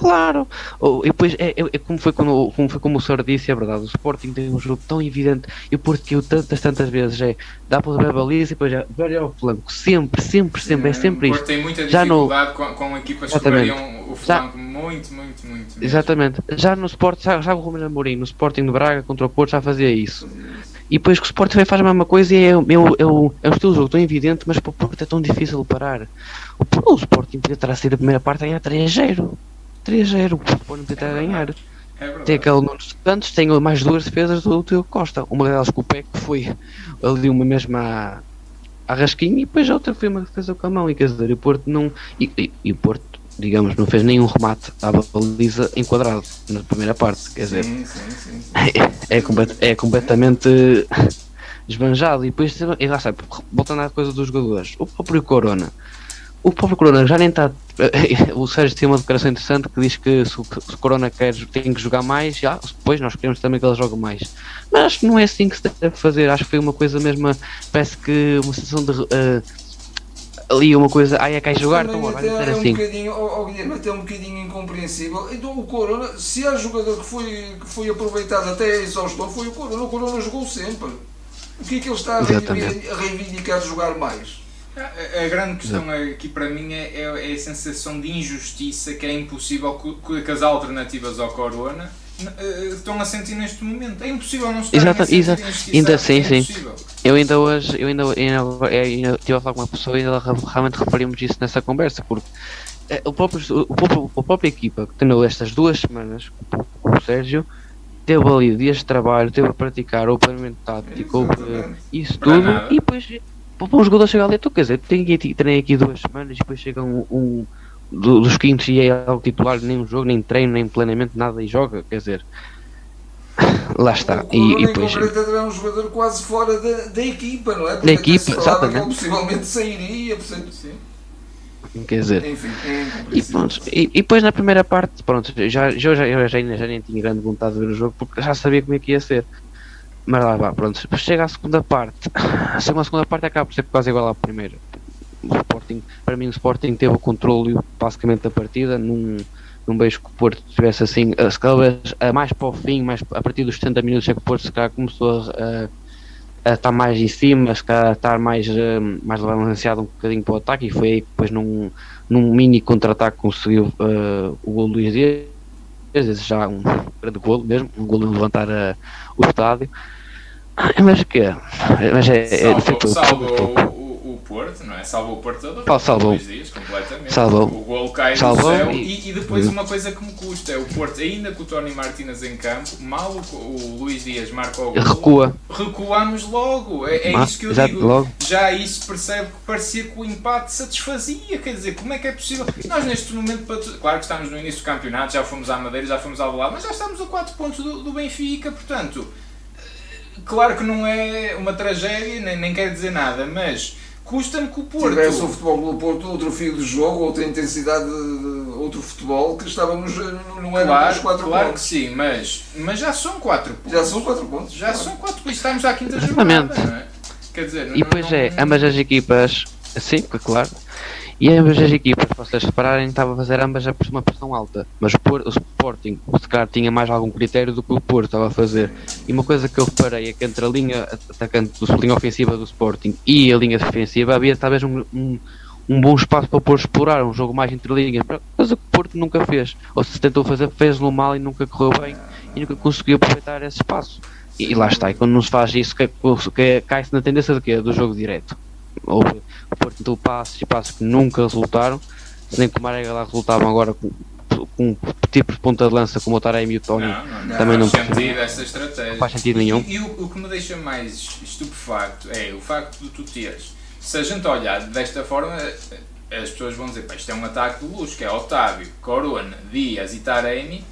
Claro, e depois é, é- é como, foi quando, como foi como o senhor disse, é verdade. O Sporting tem um jogo tão evidente e o Porto que eu tantas, tantas vezes é dá para ver a baliza e depois já vai ao flanco. Sempre, sempre, sempre, é sempre o isto. Tem muita Já no- dificuldade com, com equipas que Exatamente. variam o Já- flanco muito, muito, muito. mesmo. Exatamente. Já no Sport, já, já o Romero Amorim, no Sporting de Braga contra o Porto já fazia isso. E depois que o Sporting também faz a mesma coisa e é, é, o- é, o- é um estilo de jogo tão evidente, mas para o Porto é tão difícil parar. O, o Sporting podia estar a sair da primeira parte a ganhar 3-0. 3-0. O estar a ganhar. É. Tem aquele Nuno Santos, tem mais duas defesas do Tio Costa. Uma delas com o pé que foi ali uma mesma à, rasquinha e depois a outra foi uma defesa com a mão. E quer dizer, o Porto não. E, e- e o Porto, digamos, não fez nenhum remate à baliza enquadrado na primeira parte. Quer dizer, Sim, sim, sim. sim. é, complet- é completamente esbanjado. E depois, e lá sabe, voltando à coisa dos jogadores, o próprio Corona. O próprio Corona já nem está. O Sérgio tem uma declaração interessante que diz que se o, se o Corona quer, tem que jogar mais, já, depois nós queremos também que ele jogue mais. Mas acho que não é assim que se deve fazer. Acho que foi uma coisa mesmo. Parece que uma sensação de. eh, ali uma coisa. Ai, é que jogar, então vai ser é um assim. bocadinho, ó, ó, Guilherme, até um bocadinho incompreensível. Então o Corona, se há jogador que foi, que foi aproveitado até a exaustão, foi o Corona. O Corona jogou sempre. O que é que ele está a reivindicar, a reivindicar de jogar mais? A, a grande questão aqui para mim é, é, é a sensação de injustiça que é impossível que, que- as alternativas ao Corona uh, estão a sentir neste momento. É impossível não estar Exato, a sentir exato. este Ainda exato, é sim, sim. Eu ainda hoje, eu ainda, ainda, ainda estive a falar com uma pessoa e ela realmente referimos isso nessa conversa, porque eh, o próprio, o próprio, a própria equipa que treinou estas duas semanas com o Sérgio teve ali dias de trabalho, teve a praticar o planeamento tático, isso tudo, e depois para um jogador chegar ali, tu quer dizer, tenho aqui, treinei aqui duas semanas e depois chega um, um do- dos quintos e é ao titular, nem um jogo, nem treino, nem planeamento, nada e joga, quer dizer, lá está. O E, e depois, era um jogador quase fora da, da equipa, não é? Porque Da equipa, que ele exatamente. possivelmente sairia, portanto, sim. quer dizer, Enfim, é E, pronto, e, e depois na primeira parte, pronto, já, já, já, eu já, já nem tinha grande vontade de ver o jogo porque já sabia como é que ia ser. Mas lá vá, pronto, chega à segunda parte. A segunda, a segunda parte acaba por ser quase igual à primeira. O Sporting, para mim, o Sporting teve o controle basicamente da partida. Num, num beijo que o Porto tivesse assim, a, se calhar, a mais para o fim, mais a partir dos 70 minutos, é que o Porto se calhar começou a, a, a estar mais em cima, se calhar a estar mais, eh, mais balanceado um bocadinho para o ataque. E foi aí que depois num, num mini contra-ataque conseguiu eh, o gol do Luís Dias, esse já um grande golo mesmo, um golo levantar eh, o estádio. Mas o que é? Mas é, é Salvou, feito salvou o, o, o Porto, não é? Salvou o Porto todo. Pá, salvou. Dias, completamente. Salvou. O gol cai Salvou céu. e- E, depois uma coisa que me custa é o Porto, ainda com o Tony Martínez em campo, mal o, o Luís Dias marca o gol, recua. recuamos logo. É, é Mas, isso que eu digo. logo. Já se percebe que parecia que o empate satisfazia. Quer dizer, como é que é possível? Nós neste momento, claro que estamos no início do campeonato, já fomos à Madeira, já fomos ao lado, mas já estamos a 4 pontos do, do Benfica, portanto. Claro que não é uma tragédia, nem, nem quero dizer nada, mas custa-me que o Porto. tivesse o Futebol do Porto outro fio de jogo, outra intensidade, de- outro futebol, que estávamos, não era Claro, nos 4 claro que pontos. sim, mas, mas já são 4 pontos. Já são 4 pontos. Já são 4 pontos, estamos à quinta Exatamente. jornada, não é? Quer dizer, E não- é, não- ambas as equipas, sim, claro. E ambas as equipas, se vocês repararem, estavam a fazer ambas a uma pressão alta. Mas o, Por- o Sporting, se calhar, tinha mais algum critério do que o Porto estava a fazer. E uma coisa que eu reparei é que entre a linha atacante, do, linha ofensiva do Sporting e a linha defensiva havia talvez um, um, um bom espaço para Porto explorar, um jogo mais entre linhas. Que o Porto nunca fez. Ou se tentou fazer, fez-no mal e nunca correu bem e nunca conseguiu aproveitar esse espaço. E, e lá está, e quando não se faz isso, que, que, cai-se na tendência do quê? Do jogo direto. Ou o Porto tentou passos e passos que nunca resultaram, se nem que o Marega lá resultavam agora com, com tipos de ponta de lança como o Taremi e o Tony. Não, não, não, Também não faz percebi. sentido essa estratégia. Não faz sentido nenhum. E, e o, o que me deixa mais estupefacto é o facto de tu teres. Se a gente olhar desta forma, as pessoas vão dizer: pá, isto é um ataque de luz, que é Otávio, Corona, Dias e Taremi.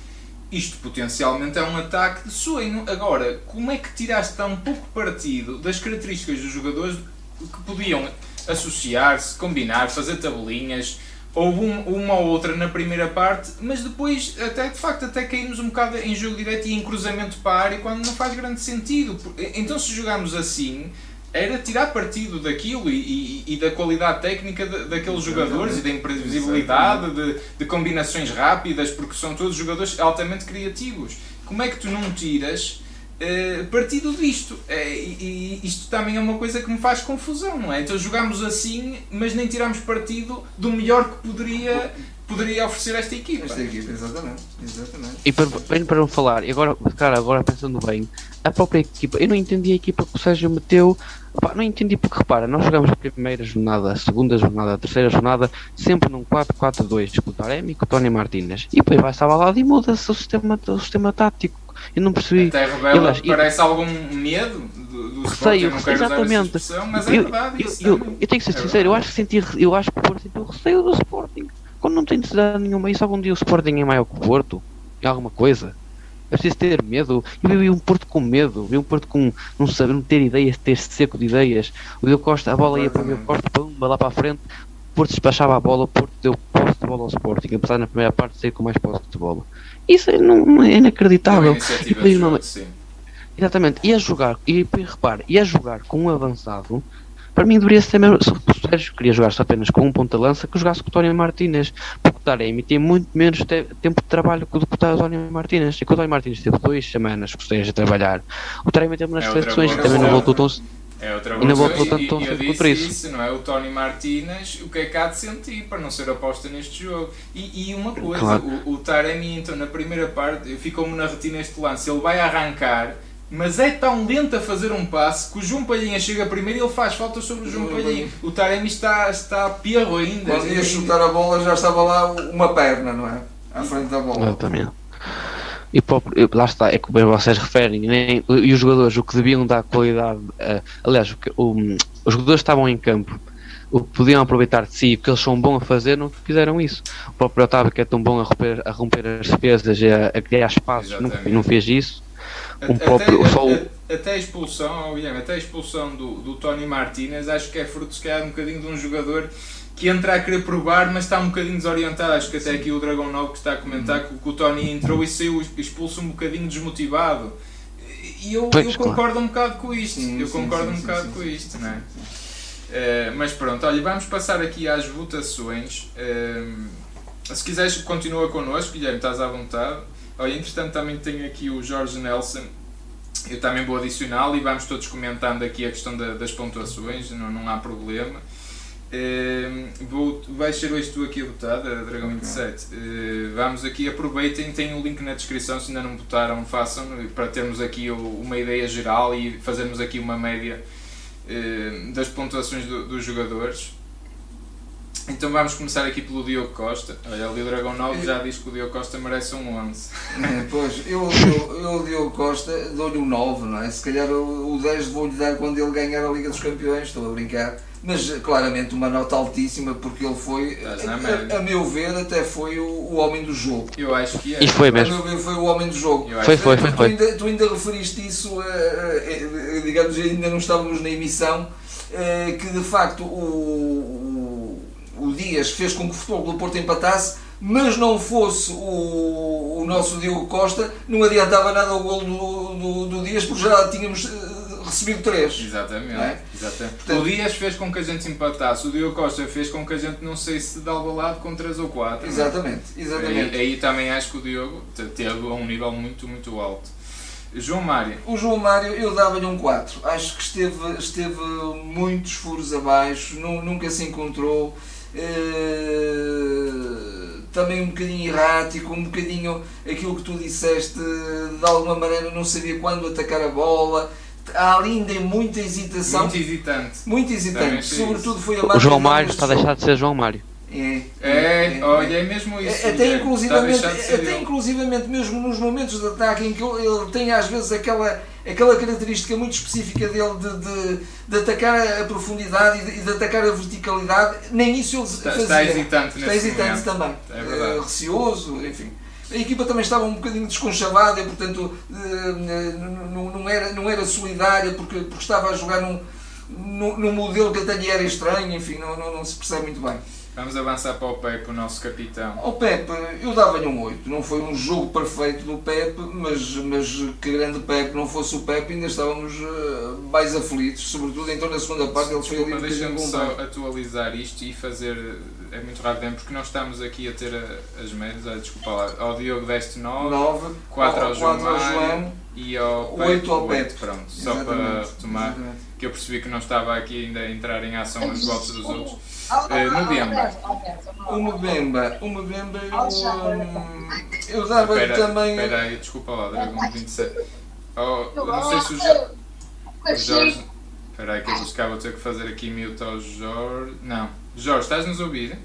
Isto potencialmente é um ataque de sonho. Agora, como é que tiraste tão pouco partido das características dos jogadores que podiam associar-se, combinar, fazer tabelinhas? Houve um- uma ou outra na primeira parte, mas depois, até de facto, até caímos um bocado em jogo direto e em cruzamento para a área quando não faz grande sentido. Então, se jogarmos assim, era tirar partido daquilo e, e- e da qualidade técnica de- daqueles jogadores e da imprevisibilidade, de, de combinações rápidas, porque são todos jogadores altamente criativos. Como é que tu não tiras eh, partido disto? Eh, e, e isto também é uma coisa que me faz confusão, não é? Então jogamos assim, mas nem tiramos partido do melhor que poderia, poderia oferecer esta equipa. Esta equipa, exatamente. exatamente. E para, bem para não falar, e agora, cara, agora pensando bem, a própria equipa, eu não entendi a equipa que o Sérgio meteu, Pá, não entendi porque repara, nós jogamos a primeira jornada, a segunda jornada, a terceira jornada, sempre num 4-4-2, com o Taremi e com o Tony Martínez. E depois vai-se ao lado e muda-se o sistema, o sistema tático. Eu não percebi. Até revela, parece algum medo do, do Sporting, Receio, eu essa exatamente. mas é eu, verdade eu, isso eu, eu tenho que ser É sincero, eu verdade. acho que senti, eu acho que o Porto sentiu receio do Sporting. Quando não tem necessidade nenhuma, e se algum dia o Sporting é maior que o Porto, em alguma coisa, é preciso ter medo. Eu vi um Porto com medo, vi um Porto com não saber, não ter ideias, ter seco de ideias. O Diogo Costa, a bola ia para o Diogo Costa, pumba, lá para a frente, Porto despachava a bola, o Porto deu posse de bola ao Sporting, apesar de na primeira parte sair com mais posse de bola. Isso é, não, não é É inacreditável. E depois de jogo, sim. Exatamente, ia jogar, e repare, ia jogar com um avançado, para mim deveria ser mesmo, se o Sérgio queria jogar só apenas com um ponta-lança, que jogasse com o Tony Martínez, porque o Taremi tem muito menos te- tempo de trabalho que o do que o Tony Martínez, e que o Tony Martínez teve duas semanas o Sérgio a trabalhar, o Taremi teve nas É seleções, e também não voltou tão, É outra Ainda coisa. vou tanto E- tão e eu cedo disse por isso. isso, não é? O Tony Martínez, o que é que há de sentir para não ser aposta neste jogo? E, e uma coisa, Claro. o, o Taremi, então, na primeira parte, ficou-me na retina este lance. Ele vai arrancar, mas é tão lento a fazer um passe que o João Palhinha chega primeiro e ele faz falta sobre o João João Palhinha. O Taremi está, está perro ainda. Quando ia chutar a bola já estava lá uma perna, não é? À frente da bola. Exatamente. E próprio, lá está, é bem vocês referem, nem, e os jogadores o que deviam dar qualidade, eh, aliás, o que- o- os jogadores estavam em campo, o que podiam aproveitar de si, o que eles são bons a fazer, não fizeram isso. O próprio Otávio, que é tão bom a romper, a romper as defesas e a, a criar espaços, não, Exatamente. não fez isso. Um Até- próprio- até, só até- até a expulsão, Guilherme, até a expulsão do, do Tony Martínez, acho que é fruto se calhar um bocadinho de um jogador que entra a querer provar, mas está um bocadinho desorientado. Acho que até aqui o Dragão 9 que está a comentar que, que o Tony entrou e saiu expulso um bocadinho desmotivado. E eu, Pois, eu claro. concordo um bocado com isto. Sim, eu sim, concordo sim, um bocado com isto, não é? Eh, mas pronto, olha, vamos passar aqui às votações. Eh, se quiseres, continua connosco, Guilherme, estás à vontade. Olha, entretanto, também tenho aqui o Jorge Nelson. Eu também vou adicioná-lo e vamos todos comentando aqui a questão da- das pontuações, não, não há problema. Eh, vou, vais ser hoje tu aqui a votar, da Dragão 27. Eh, vamos aqui, aproveitem, tem o link na descrição, se ainda não votaram, façam, para termos aqui uma ideia geral e fazermos aqui uma média eh, das pontuações do- dos jogadores. Então vamos começar aqui pelo Diogo Costa. Olha, ali o Dragão 9 já diz que o Diogo Costa merece um 11. É, Pois, eu, eu, eu Diogo Costa dou-lhe um 9, não é? Se calhar o, o 10 vou-lhe dar quando ele ganhar a Liga dos Campeões, estou a brincar. Mas claramente uma nota altíssima porque ele foi, Estás na a, a, a meu ver, até foi o, o homem do jogo. Eu acho que é. E foi A mesmo. meu ver, foi o homem do jogo. Foi, foi, é. foi, Tu foi. ainda, tu ainda referiste isso, eh, eh, digamos, ainda não estávamos na emissão, eh, que de facto o, o, o Dias fez com que o Futebol do Porto empatasse, mas não fosse o, o nosso Diogo Costa, não adiantava nada o gol do, do, do Dias, porque já tínhamos eh, recebido três. Exatamente. Não é? exatamente. Portanto- o Dias fez com que a gente empatasse, o Diogo Costa fez com que a gente não sei se de Alvalade com 3 ou 4. Exatamente, Aí, exatamente. aí também acho que o Diogo te- teve um nível muito, muito alto. João Mário, O João Mário, eu dava-lhe um 4. Acho que esteve, esteve muitos furos abaixo, nu- nunca se encontrou. eh, também um bocadinho errático, um bocadinho aquilo que tu disseste, de alguma maneira não sabia quando atacar a bola. Há ali ainda muita hesitação. muito hesitante. Muito hesitante. Sobretudo foi a O João Mário está a deixar de ser João Mário. É, É, olha, é mesmo isso. até Guilherme, inclusivamente, até inclusivamente mesmo nos momentos de ataque em que ele tem às vezes aquela, aquela característica muito específica dele de, de, de atacar a profundidade e de, de atacar a verticalidade, nem isso ele Está, fazia. está hesitante Está hesitante momento. também, É verdade. Eh, receoso, enfim. A equipa também estava um bocadinho desconchavada, portanto eh, não, não, era, não era solidária porque, porque estava a jogar num, num, num modelo que até lhe era estranho, enfim, não, não, não se percebe muito bem. Vamos avançar para o Pepe, o nosso capitão. Ao Pepe, eu dava-lhe um 8. Não foi um jogo perfeito do Pepe, mas, mas que grande Pepe não fosse o Pepe, ainda estávamos eh, mais aflitos. Sobretudo então na segunda parte ele foi ali um Mas deixa-me só atualizar isto e fazer. É muito rápido, porque nós estamos aqui a ter a- as médias. Desculpa lá. Ao Diogo deste 9, 9, 4 ao João quatro ao Mário João, e ao Oito ao Pepe. Pronto, só para retomar. exatamente. Que eu percebi que não estava aqui ainda a entrar em ação as voltas dos outros. Ah, Eh. O Mbemba, o Mbemba eu, hum, eu dava-lhe Espera, também. espera aí, desculpa lá, Dragão 27. Oh, eu não sei se o Jo- o Jorge. Espera aí que eu buscar, vou ter que fazer aqui mute ao Jorge. Não. Jorge, estás-nos a ouvir?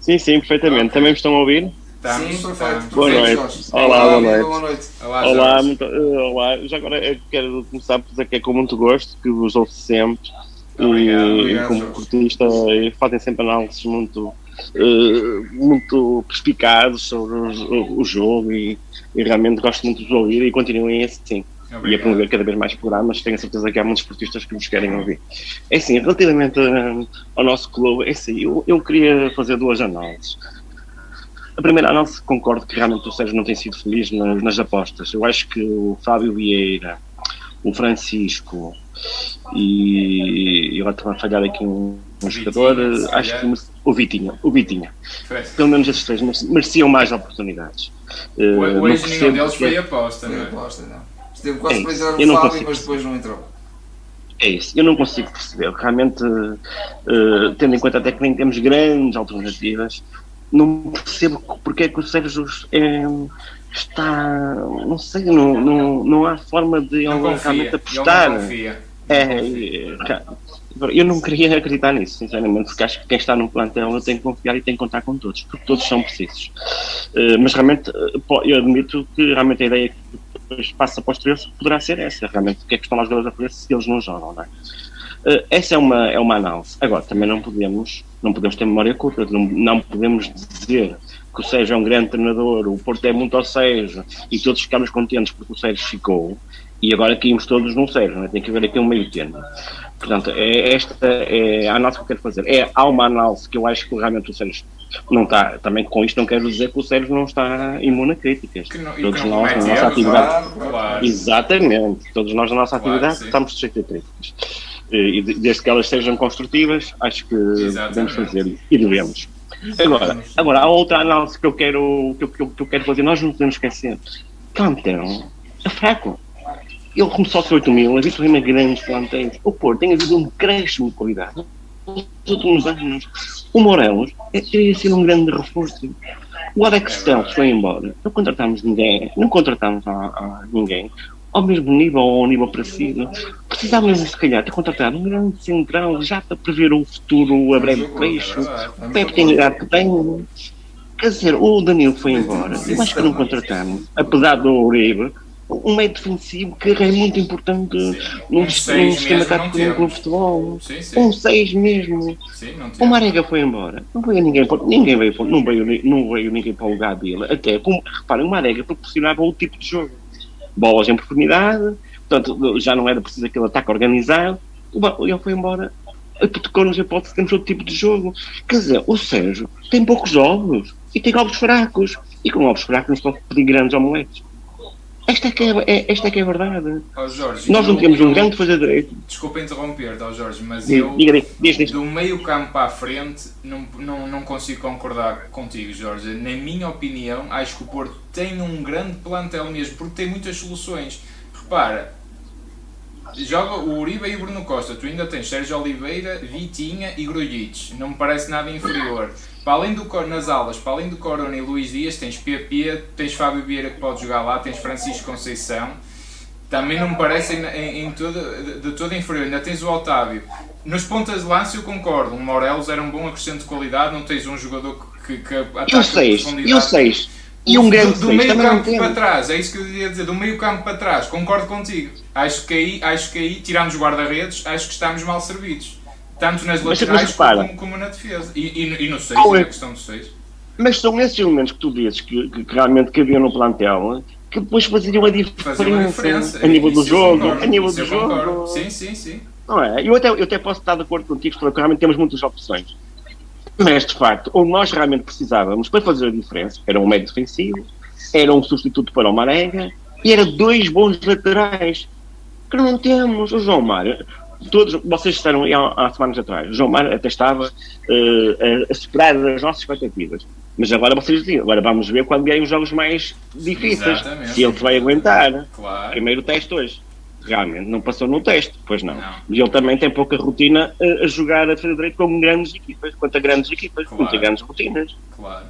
Sim, sim, perfeitamente. Também me estão a ouvir? Estamos, Sim, perfeito. estamos. Boa noite. Olá, boa noite. boa noite. Olá, Olá, muito, olá. Já agora eu quero começar por dizer que é com muito gosto que vos ouço sempre. Obrigado, e, obrigado, como cortista fazem sempre análises muito, eh, muito perspicazes sobre o, o jogo e, e realmente gosto muito de vos ouvir e continuem assim. E a Obrigado. promover cada vez mais programas, tenho a certeza que há muitos esportistas que nos querem ouvir. É assim, relativamente eh, ao nosso clube, é assim, eu, eu queria fazer duas análises. A primeira análise concordo que realmente o Sérgio não tem sido feliz nas, nas apostas. Eu acho que o Fábio Vieira, o Francisco e e agora estou a falhar aqui um, um jogador, acho que o Vitinho, o Vitinho. Foi. Pelo menos esses três mereciam mais oportunidades. Não Hoje nenhum deles porque- foi aposta, Foi não é? aposta, não. Esteve quase É para entrar Eu não Fábio, mas depois não entrou. É isso, eu não consigo perceber. Realmente, uh, tendo em conta até que nem temos grandes alternativas, não percebo porque é que o Sérgio é, está. Não sei, não, não, não há forma de não ele confia, realmente apostar. Não confia. É, é, eu não queria acreditar nisso, sinceramente, porque acho que quem está no plantel tem que confiar e tem que contar com todos, porque todos são precisos. Uh, mas realmente, uh, eu admito que realmente a ideia que depois passa para os três poderá ser essa, realmente, o que é que estão os jogadores a fazer se eles não jogam, não é? Uh, essa é uma, é uma análise. Agora, também não podemos, não podemos ter memória curta, não, não podemos dizer que o Sérgio é um grande treinador, o Porto é muito ao Sérgio e todos ficamos contentes porque o Sérgio ficou e agora caímos todos no Sérgio, é? tem que haver aqui um meio termo. Portanto, é esta é a análise que eu quero fazer. É, há uma análise que eu acho que realmente o Sérgio não está, também com isto não quero dizer que o Sérgio não está imune a críticas. Não- todos nós, na nossa atividade. Claro, Claro. Exatamente, todos nós na nossa Claro, atividade sim. estamos sujeitos a críticas. E de- desde que elas sejam construtivas, acho que Exatamente. podemos fazer e devemos. Agora, agora, há outra análise que eu quero, que eu, que eu- que eu quero fazer, nós não podemos esquecer. Plantel é fraco. Ele começou com 8 mil, habitualmente grandes plantéis. O Porto tem havido um crescimento de qualidade nos últimos anos. O Morelos é, teria sido um grande reforço. O Alex Telles foi embora. Não contratámos ninguém, não contratámos a, a ninguém ao mesmo nível ou ao nível parecido. Precisávamos, se calhar, ter contratado um grande central já para prever o futuro a breve de trecho. O Pepe tem a idade que tem. Quer dizer, o Danilo foi embora. Eu acho que não contratamos, apesar do Uribe, um meio defensivo que é muito importante num, Um sistema tático de um clube de futebol. Sim, sim. Um 6 mesmo. Sim, O. Marega foi embora. Não veio ninguém, para- ninguém veio, não veio, não veio ninguém para o lugar dele. Até, como, reparem, o Marega proporcionava outro tipo de jogo. Bolas em profundidade, portanto, já não era preciso aquele ataque organizado. Ele foi embora. Tocou-nos a hipótese temos outro tipo de jogo. Quer dizer, o Sérgio tem poucos jogos e tem ovos fracos. E com ovos fracos não se pode pedir grandes omeletes. Esta é que é, é- esta é, que é a verdade. Ó, Jorge, Nós não temos um grande fazer direito. Desculpa interromper-te, ó, Jorge, mas Diga, eu, diga, do meio campo para a frente, não, não, não consigo concordar contigo, Jorge. Na minha opinião, acho que o Porto tem um grande plantel mesmo, porque tem muitas soluções. Repara, joga o Uribe e o Bruno Costa. Tu ainda tens Sérgio Oliveira, Vitinha e Grujic. Não me parece nada inferior. Para além do nas alas, para além do Corona e Luís Dias, tens PP, tens Fábio Vieira que pode jogar lá, tens Francisco Conceição. Também não me parece em, em, em todo, de, todo inferior. Ainda tens o Otávio. Nos pontas de lança eu concordo. O Morelos era um bom acrescento de qualidade. Não tens um jogador que, que, ataca E o 6, profundidade. e o 6. E um grande do, do 6 meio campo para trás, é isso que eu ia dizer, do meio campo para trás, concordo contigo. Acho que aí, acho que aí tirando os guarda-redes, acho que estamos mal servidos. Tanto nas Mas- mas laterais repara. como, como na defesa. E, e, e no 6, Qual é- na questão do 6. Mas são esses elementos que tu dizes que, que, que realmente cabiam no plantel que depois faziam a diferença, Fazer uma diferença. a nível do jogo, concordo, a nível do concordo. jogo. Sim, sim, sim. Não é? Eu até, eu até posso estar de acordo contigo, porque realmente temos muitas opções. Mas, de facto, o que nós realmente precisávamos para fazer a diferença era um médio defensivo, era um substituto para o Marega e era dois bons laterais. Que não temos. O João Mário, todos, vocês disseram aí há, há semanas atrás, o João Mário até estava eh, a, a superar as nossas expectativas. Mas agora vocês dizem, agora vamos ver quando vierem os jogos mais difíceis. Exatamente. Se ele se vai aguentar. Claro. Primeiro teste hoje. Realmente não passou no teste, pois não. Não. E ele também tem pouca rotina a, a jogar a defesa direito com grandes equipas, quanto a grandes equipas, Claro. tem grandes rotinas. Claro.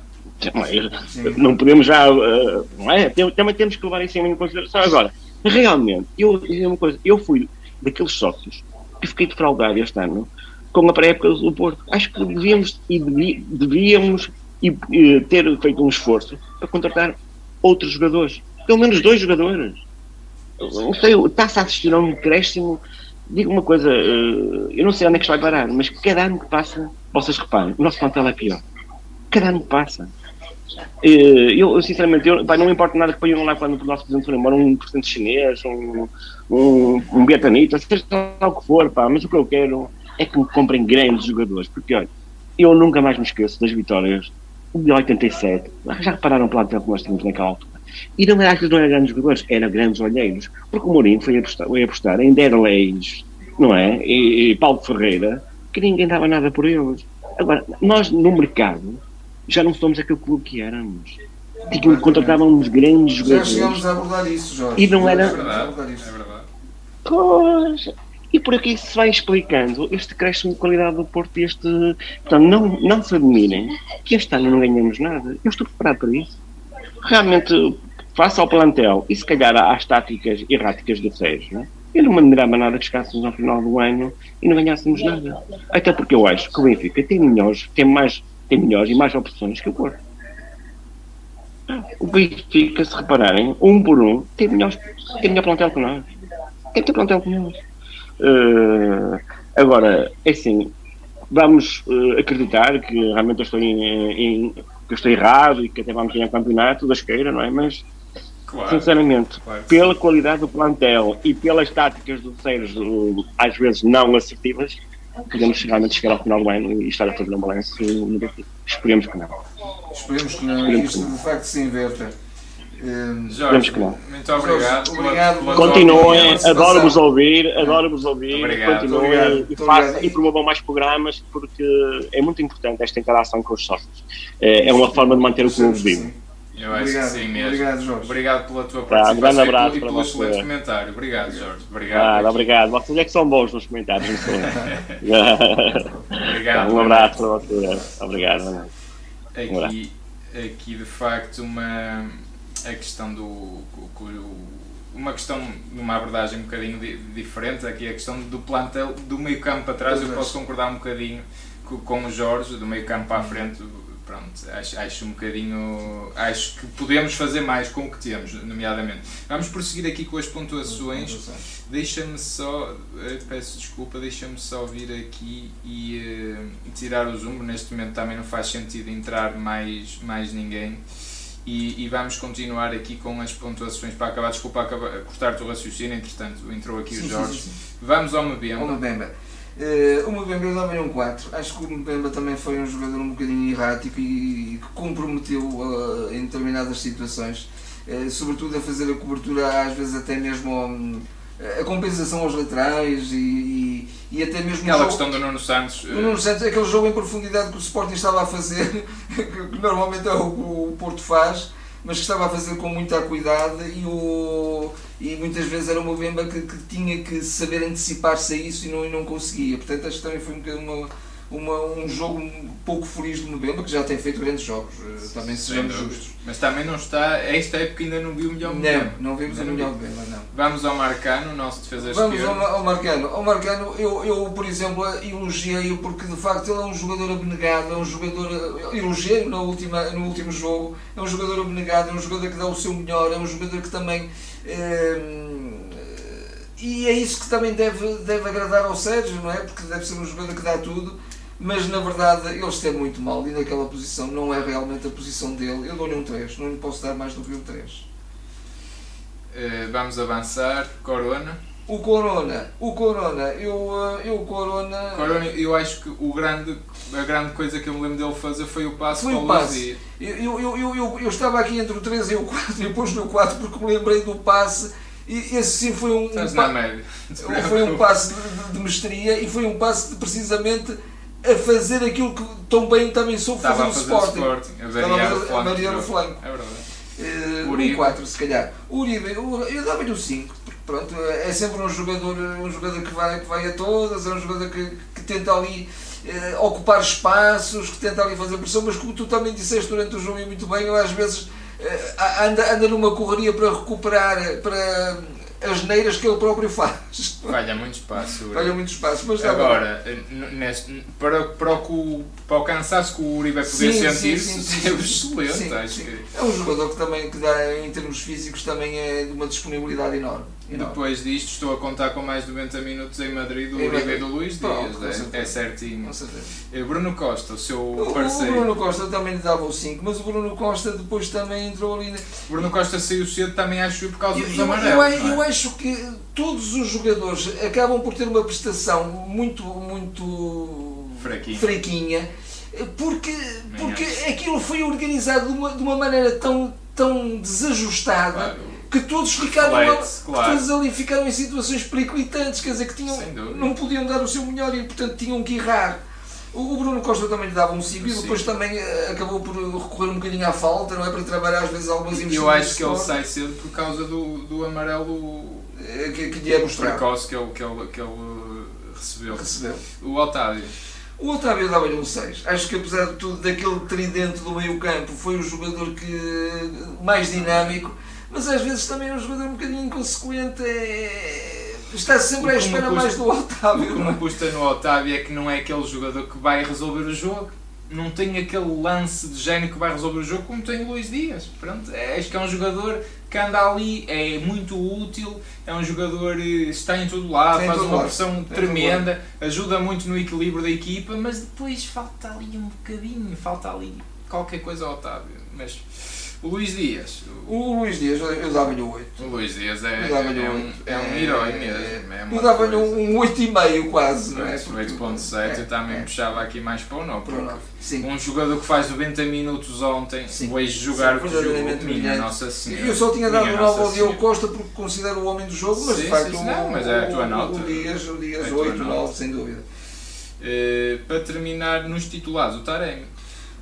Mas, Não podemos já, uh, não é? Tem- Também temos que levar isso em consideração. Agora, realmente, eu, uma coisa, eu fui daqueles sócios fiquei defraudado este ano com a pré-época do Porto. Acho que devíamos e devíamos e, eh, ter feito um esforço para contratar outros jogadores. Pelo menos dois jogadores. Não sei, está-se a assistir a um decréscimo. Digo uma coisa, eh, eu não sei onde é que isto vai parar, mas cada ano que passa, vocês reparem, o nosso plantel é pior. Cada ano que passa. Eh, Eu, sinceramente, eu, pá, não importa nada que ponham lá quando o nosso presidente for embora um presidente chinês, um, um, um vietnamita, seja lá o que for, pá, mas o que eu quero é que me comprem grandes jogadores, porque olha, eu nunca mais me esqueço das vitórias de 87. Já repararam o plantel que nós tínhamos naquela altura? E não era aquilo, não eram grandes jogadores, eram grandes olheiros, porque o Mourinho foi apostar, foi apostar em Derleis, não é? E, e Paulo Ferreira, que ninguém dava nada por eles. Agora, nós no mercado já não somos aquele clube que éramos. Tipo, contratávamos grandes Já jogadores. chegámos a abordar isso, Jorge. E não era- É Já verdade. É. Pois, E por aqui se vai explicando este decréscimo de qualidade do Porto e este. Portanto, não, não se admirem que este ano não ganhamos nada. Eu estou preparado para isso. Realmente, face ao plantel e se calhar às táticas erráticas do Sérgio, né? eu não me admirava nada que chegássemos ao final do ano e não ganhássemos nada. Até porque eu acho que o Benfica tem melhores, tem mais, tem melhores e mais opções que o Porto. O Benfica, se repararem, um por um, tem melhor, tem melhor plantel que nós. Tem ter plantel que nós. Uh, agora, é assim, vamos uh, acreditar que realmente eu estou, em, em, que eu estou errado e que até vamos ganhar campeonato da esqueira, não é? Mas, claro, sinceramente, claro. pela qualidade do plantel e pelas táticas do Sérgio, às vezes não assertivas, podemos realmente chegar ao final do ano e estar a fazer um balanço negativo. Esperemos que não. Esperemos que não, Esperemos isto que não. de facto se inverta. Hum, Jorge, muito obrigado. Obrigado Continuem, adoro-vos ouvir, adoro-vos ouvir. Obrigado. Continuem obrigado. e, façam, e promovam mais programas porque é muito importante esta interação com os sócios. É, é uma forma de manter o clube vivo. Eu acho obrigado. que sim mesmo. Obrigado, Jorge. Obrigado pela tua participação tá, um grande abraço e pelo excelente comentário. Obrigado, Jorge. Obrigado. Ah, obrigado. Vocês é que são bons nos comentários, não sou Obrigado. um abraço para vocês. Obrigado. Aqui, aqui, de facto, uma a questão do. Uma questão, numa abordagem um bocadinho diferente, aqui a questão do plantel, do meio campo para trás, eu posso concordar um bocadinho com, com o Jorge, do meio campo para a frente, pronto, acho, acho um bocadinho. Acho que podemos fazer mais com o que temos, nomeadamente. Vamos prosseguir aqui com as pontuações. Deixa-me só, eh, peço desculpa, deixa-me só vir aqui e uh, tirar o zoom. Neste momento também não faz sentido entrar mais, mais ninguém. E, e, vamos continuar aqui com as pontuações para acabar. Desculpa cortar-te o raciocínio, entretanto entrou aqui sim, o Jorge. Sim, sim, vamos ao Mbemba. Uh, o Mbemba eu dava um 4. Acho que o Mbemba também foi um jogador um bocadinho errático e, que comprometeu uh, em determinadas situações. Uh, sobretudo a fazer a cobertura, às vezes até mesmo a compensação aos laterais e, e, e até mesmo. Aquela jogo, questão do Nuno Santos. O Nuno Santos, aquele jogo em profundidade que o Sporting estava a fazer, que normalmente é o, o Porto faz, mas que estava a fazer com muita cuidado e, o, e muitas vezes era uma Bemba que, que tinha que saber antecipar-se a isso e não, e não conseguia. Portanto, acho que também foi um bocadinho uma uma, um jogo pouco feliz de Mbemba, que já tem feito grandes jogos, eh, também sejamos justos. Mas também não está, esta época ainda não viu o melhor Mbemba. Não, não vimos o melhor Mbemba, não. Vamos ao Marcano, o nosso defesa Vamos ao, ao, Marcano. Ao Marcano, eu, eu, por exemplo, elogiei-o porque de facto ele é um jogador abnegado, é um jogador, elogiei no, última, no último jogo, é um jogador abnegado, é um jogador que dá o seu melhor, é um jogador que também... Eh, e é isso que também deve, deve agradar ao Sérgio, não é? Porque deve ser um jogador que dá tudo mas na verdade ele esteve muito mal e naquela posição não é realmente a posição dele. Eu dou-lhe um 3, não lhe posso dar mais do que um 3. Uh, eh, vamos avançar. Corona. O Corona, o Corona, eu, eh, eu Corona. Corona, eu acho que o grande, a grande coisa que eu me lembro dele fazer foi o passo foi o passe. Eu, eu, eu, eu, eu, estava aqui entre o 3 e o 4 e depois no 4 porque me lembrei do passe e esse sim foi um, um, pa... foi um passe de, de, de mestria e foi um passe de precisamente a fazer aquilo que tão bem também soube fazer o Sporting. sporting. A variar o flanco. É verdade. Uh, Uribe. Um 4 se calhar. O Uribe, eu dava-lhe o 5, porque pronto, é sempre um jogador, um jogador que, vai, que vai a todas, é um jogador que, que tenta ali uh, ocupar espaços, que tenta ali fazer pressão, mas como tu também disseste durante o jogo e muito bem, eu às vezes uh, anda, anda numa correria para recuperar, para as neiras que ele próprio faz. Falha muito espaço. Falha muito espaço, mas Agora, neste, para, para, o, para o cansaço que o Uri vai poder sentir, é excelente. Acho. Que... É um jogador que também, que dá, em termos físicos, também é de uma disponibilidade enorme. Enorme. Depois disto, estou a contar com mais de 90 minutos em Madrid do Uribe e do Luís Pronto, Dias. É, é, certinho. Bruno Costa, o seu parceiro. O Bruno Costa também lhe dava o 5, mas o Bruno Costa depois também entrou ali. Bruno Costa saiu cedo também, acho por causa eu, dos amarelos. Eu, eu, eu acho que todos os jogadores acabam por ter uma prestação muito, muito fraquinha, fraquinha porque, porque aquilo foi organizado de uma, de uma maneira tão, tão desajustada claro. Que todos ficaram claro. todos ali ficaram em situações periclitantes, quer dizer que tinham, não podiam dar o seu melhor e portanto tinham que errar. O Bruno Costa também lhe dava um 5 e depois também eh, acabou por recorrer um bocadinho à falta, não é? Para trabalhar às vezes algumas investigações. Eu acho que ele sai cedo por causa do, do amarelo eh, que, que lhe é mostrado. precoce que ele, que ele, que ele recebeu. recebeu. O Otávio. O Otávio dava-lhe um 6. Acho que apesar de tudo, daquele tridente do meio campo, foi o jogador que mais dinâmico, mas às vezes também é um jogador um bocadinho inconsequente. É... Está sempre O à me espera custa- mais do O Otávio. que não é? me custa no Otávio é que não é aquele jogador que vai resolver o jogo. Não tem aquele lance de gênio que vai resolver o jogo como tem o Luís Dias. Pronto, é- acho que é um jogador que anda ali, é muito útil, é um jogador eh, está em todo lado, Está em faz todo uma pressão tremenda, ajuda muito no equilíbrio da equipa, mas depois falta ali um bocadinho, falta ali qualquer coisa ao Otávio. Mas o Luís Dias, o, Luís Dias, eu dava-lhe um 8. o Luís Dias é, dava-lhe é um é um É- herói mesmo. É Eu dava-lhe um 8,5 quase, não é? Porque- 8.7 é, eu também é. puxava aqui mais para o não, Para o porque nove. Sim. um jogador que faz 90 minutos ontem, Sim. hoje jogar Sim, o que jogou, verdadeiramente minha. Nossa Senhora. Eu só tinha dado o 9 ao Diogo. Costa porque considero o homem do jogo, mas Sim, de facto sim, não, mas é a tua o- nota. O Dias, o Dias É a tua 8, nota. 9, sem dúvida. Eh, para terminar nos titulares, o Taremi.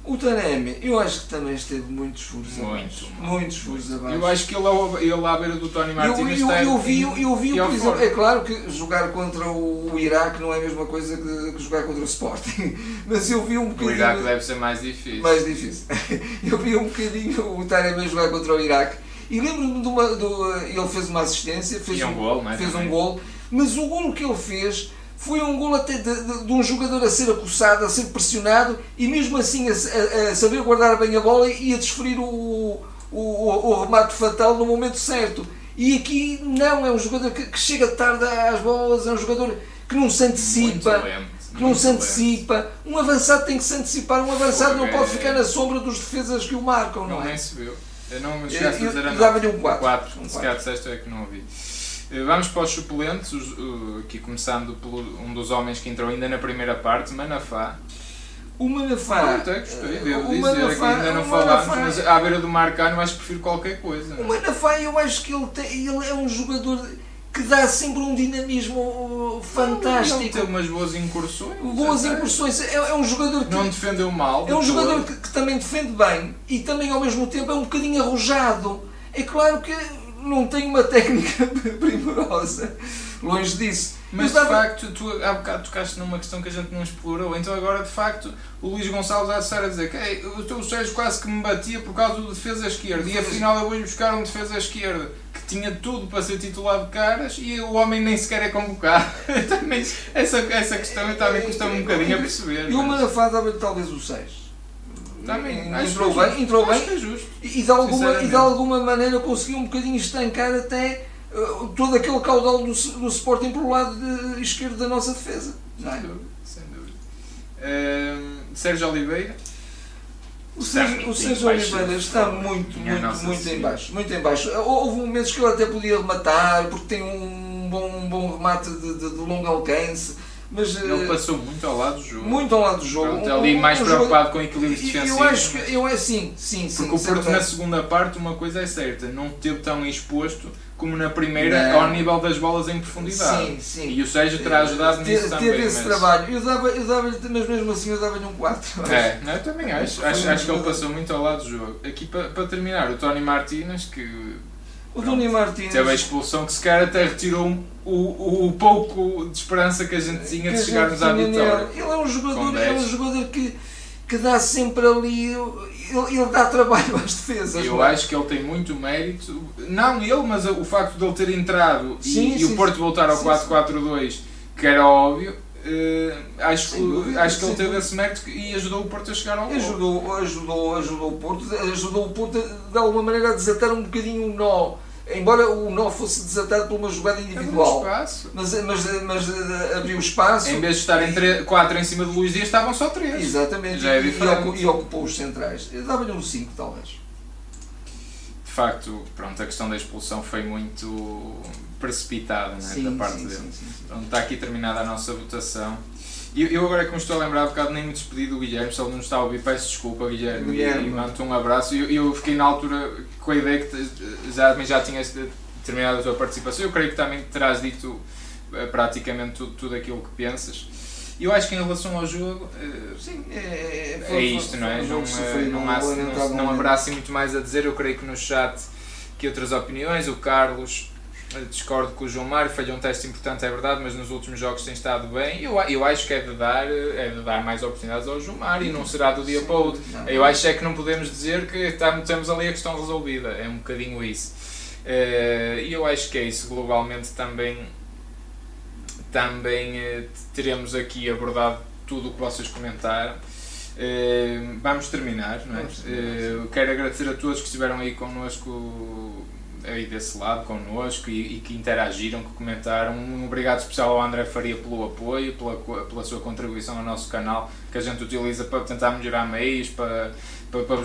O Taremi, eu acho que também esteve muitos furos Muito abaixo. mal. Muitos furos abaixo. Eu acho que ele, ele à beira do Tony Eu, Martínez eu, está eu vi, em- eu vi por exemplo, é claro que jogar contra o Iraque não é a mesma coisa que, que jogar contra o Sporting, mas eu vi um O bocadinho Iraque deve ser mais difícil. mais difícil. Eu vi um bocadinho o Taremi jogar contra o Iraque e lembro-me de uma. Do, ele fez uma assistência, fez, E um gol, não é, fez um também. gol, mas o golo que ele fez foi um golo até de, de- de um jogador a ser acossado, a ser pressionado e mesmo assim a, a- a saber guardar bem a bola e a desferir o, o, o, o remate fatal no momento certo. E aqui não, é um jogador que, que chega tarde às bolas, é um jogador que não se antecipa que não se antecipa. Um avançado tem que se antecipar. Um avançado não pode é- ficar na sombra dos defesas que o marcam, não Não, é? nem se viu. Eu não chegaste a dizer a um nota. 4. Um Se calhar disseste é que não ouvi. Eh, Vamos para os suplentes, aqui começando pelo um dos homens que entrou ainda na primeira parte, Manafá. O Manafá. Eu até gostei, devo o dizer, Manafá- ainda não falámos, Manafá- mas à beira do Marcano acho que prefiro qualquer coisa. O Manafá, eu acho que ele, tem, ele é um jogador que dá sempre um dinamismo uh, Ele fantástico. teve umas boas incursões. Boas até. incursões. É, é um jogador que. Não defendeu mal. É um jogador que, que também defende bem e também ao mesmo tempo é um bocadinho arrojado. É claro que não tem uma técnica primorosa, longe disso. Mas de facto, tu há bocado tocaste numa questão que a gente não explorou, então agora de facto o Luís Gonçalves há de estar a dizer que "Ei, o teu Sérgio quase que me batia por causa do defesa esquerda e afinal eu vou buscar um defesa esquerda que tinha tudo para ser titular de caras e o homem nem sequer é convocado. também, essa, essa questão eu também custa-me um bocadinho a perceber. E o mas Manafá dava-lhe talvez o 6. Também, acho entrou que é bem, entrou bem. é justo. E, de alguma, e de alguma maneira conseguiu um bocadinho estancar até uh, todo aquele caudal do, do Sporting pelo lado de- esquerdo da nossa defesa. não é? Sem dúvida, sem dúvida. Ehm, Sérgio Oliveira. O Sérgio, o Sérgio. Oliveira está muito, muito, muito em baixo. Muito em baixo. Houve momentos que ele até podia rematar, porque tem um bom, um bom remate de, de- de longo alcance, mas Ele eh, passou muito ao lado do jogo. muito ao lado do jogo. Pronto, Um- ali mais um preocupado com equilíbrios jogo- defensivos. Eu acho que eu é sim, sim, sim. Porque o isso é Porto na segunda parte, uma coisa é certa, não teve tão exposto como na primeira Não. ao nível das bolas em profundidade. Sim, sim. E o Sérgio terá ajudado Te- nisso teve também. esse mas... trabalho. Eu dava, eu dava mas mesmo assim eu dava-lhe um 4. É, não, eu também acho. Foi Acho, um acho que ele passou muito ao lado do jogo. Aqui para, para terminar, o Tony Martínez, que O Tony Martins. teve a expulsão, que se calhar até retirou um- o, o pouco de esperança que a gente tinha que de chegarmos à tinha vitória. Ele é um jogador, é um 10. jogador que, que dá sempre ali. Ele, ele dá trabalho às defesas. Eu não é? acho que ele tem muito mérito, não ele, mas o facto de ele ter entrado e- Sim, e, sim, o Porto voltar ao sim, 4-4-2, que era óbvio, eh, acho, dúvida, acho que ele teve esse mérito e ajudou o Porto a chegar ao gol. Ajudou, ajudou, ajudou o Porto, ajudou o Porto de alguma maneira a desatar um bocadinho o nó. Embora o nó fosse desatado por uma jogada individual. Mas, mas, mas eh, abriu espaço. Em vez de estarem 4 em cima do Luís Dias, estavam só 3. Exatamente. Já é e, e e ocupou os centrais. Eu dava-lhe um 5, talvez. De facto, pronto, a questão da expulsão foi muito precipitada né, da parte sim, dele. sim, sim, sim. Pronto, está aqui terminada a nossa votação. Eu, eu agora que me estou a lembrar, há bocado nem me despedi do Guilherme, se ele não está a ouvir, peço desculpa, Guilherme, Guilherme. e, mando-te um abraço. Eu, eu fiquei na altura com a ideia que já, já tinhas terminado a tua participação. Eu creio que também terás dito eh, praticamente tudo, tudo aquilo que pensas. Eu acho que em relação ao jogo, eh, Sim, é, é isto, não é? um Não, não, há, não, não haverá assim muito mais a dizer. Eu creio que no chat que outras opiniões, o Carlos discordo com o João Mário, falhou um teste importante, é verdade, mas nos últimos jogos tem estado bem. Eu, eu acho que é de, dar, é de dar mais oportunidades ao João Mário e não será do dia para o outro. Eu acho é que não podemos dizer que estamos, temos ali a questão resolvida, é um bocadinho isso. E eu acho que é isso, globalmente também, também teremos aqui abordado tudo o que vocês comentaram. Uh, vamos terminar, não é? Uh, quero agradecer a todos que estiveram aí connosco, aí desse lado, connosco e, e, que interagiram, que comentaram. Um obrigado especial ao André Faria pelo apoio, pela, pela sua contribuição ao nosso canal, que a gente utiliza para tentar melhorar meios, para, para,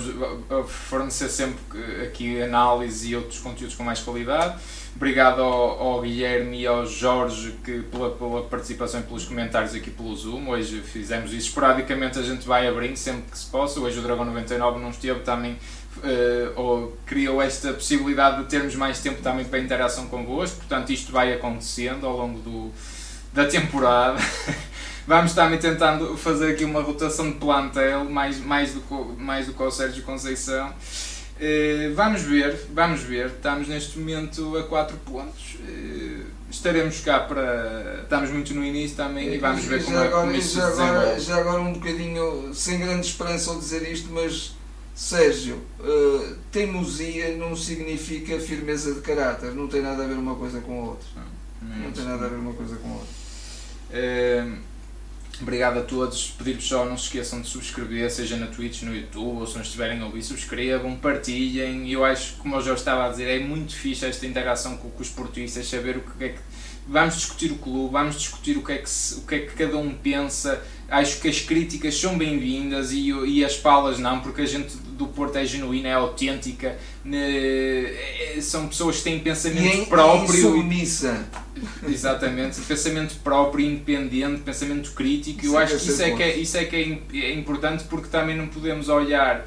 para fornecer sempre aqui análise e outros conteúdos com mais qualidade. Obrigado ao, ao, Guilherme e ao Jorge que, pela, pela, participação e pelos comentários aqui pelo Zoom. Hoje fizemos isso esporadicamente, a gente vai abrindo sempre que se possa. Hoje o Dragão 99 não esteve também, uh, ou criou esta possibilidade de termos mais tempo também para interação convosco. Portanto, isto vai acontecendo ao longo do, da temporada. Vamos também tentando fazer aqui uma rotação de plantel, mais, mais, do, mais do que o Sérgio Conceição. Uh, vamos ver, vamos ver. Estamos neste momento a 4 pontos. Uh, estaremos cá para. Estamos muito no início também e vamos ver como, agora, como isso já agora, já agora um bocadinho, sem grande esperança ao dizer isto, mas Sérgio, uh, teimosia não significa firmeza de caráter. Não tem nada a ver uma coisa com a outra. Não, não tem nada a ver uma coisa com a outra. Obrigado a todos. Pedir-vos só, não se esqueçam de subscrever, seja na Twitch, no YouTube, ou se não estiverem a ouvir, subscrevam, partilhem. Eu acho, como eu já estava a dizer, é muito fixe esta interação com, com os portugueses, saber o que é que. Vamos discutir o clube, vamos discutir o que é que, o que, é que cada um pensa. Acho que as críticas são bem-vindas e, e as palas não, porque a gente do Porto é genuína, é autêntica, né, são pessoas que têm pensamento e em, próprio. E submissa. Exatamente, pensamento próprio, independente, pensamento crítico. Eu acho que isso é que é, isso é que é, é importante porque também não podemos olhar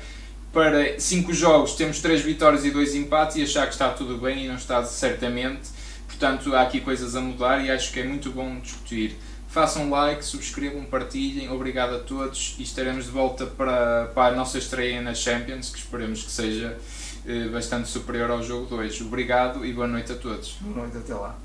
para cinco jogos, temos três vitórias e dois empates e achar que está tudo bem e não está certamente. Portanto, há aqui coisas a mudar e acho que é muito bom discutir. Façam like, subscrevam, partilhem. Obrigado a todos e estaremos de volta para, para a nossa estreia na Champions, que esperemos que seja eh, bastante superior ao jogo 2. Obrigado e boa noite a todos. Boa noite, até lá.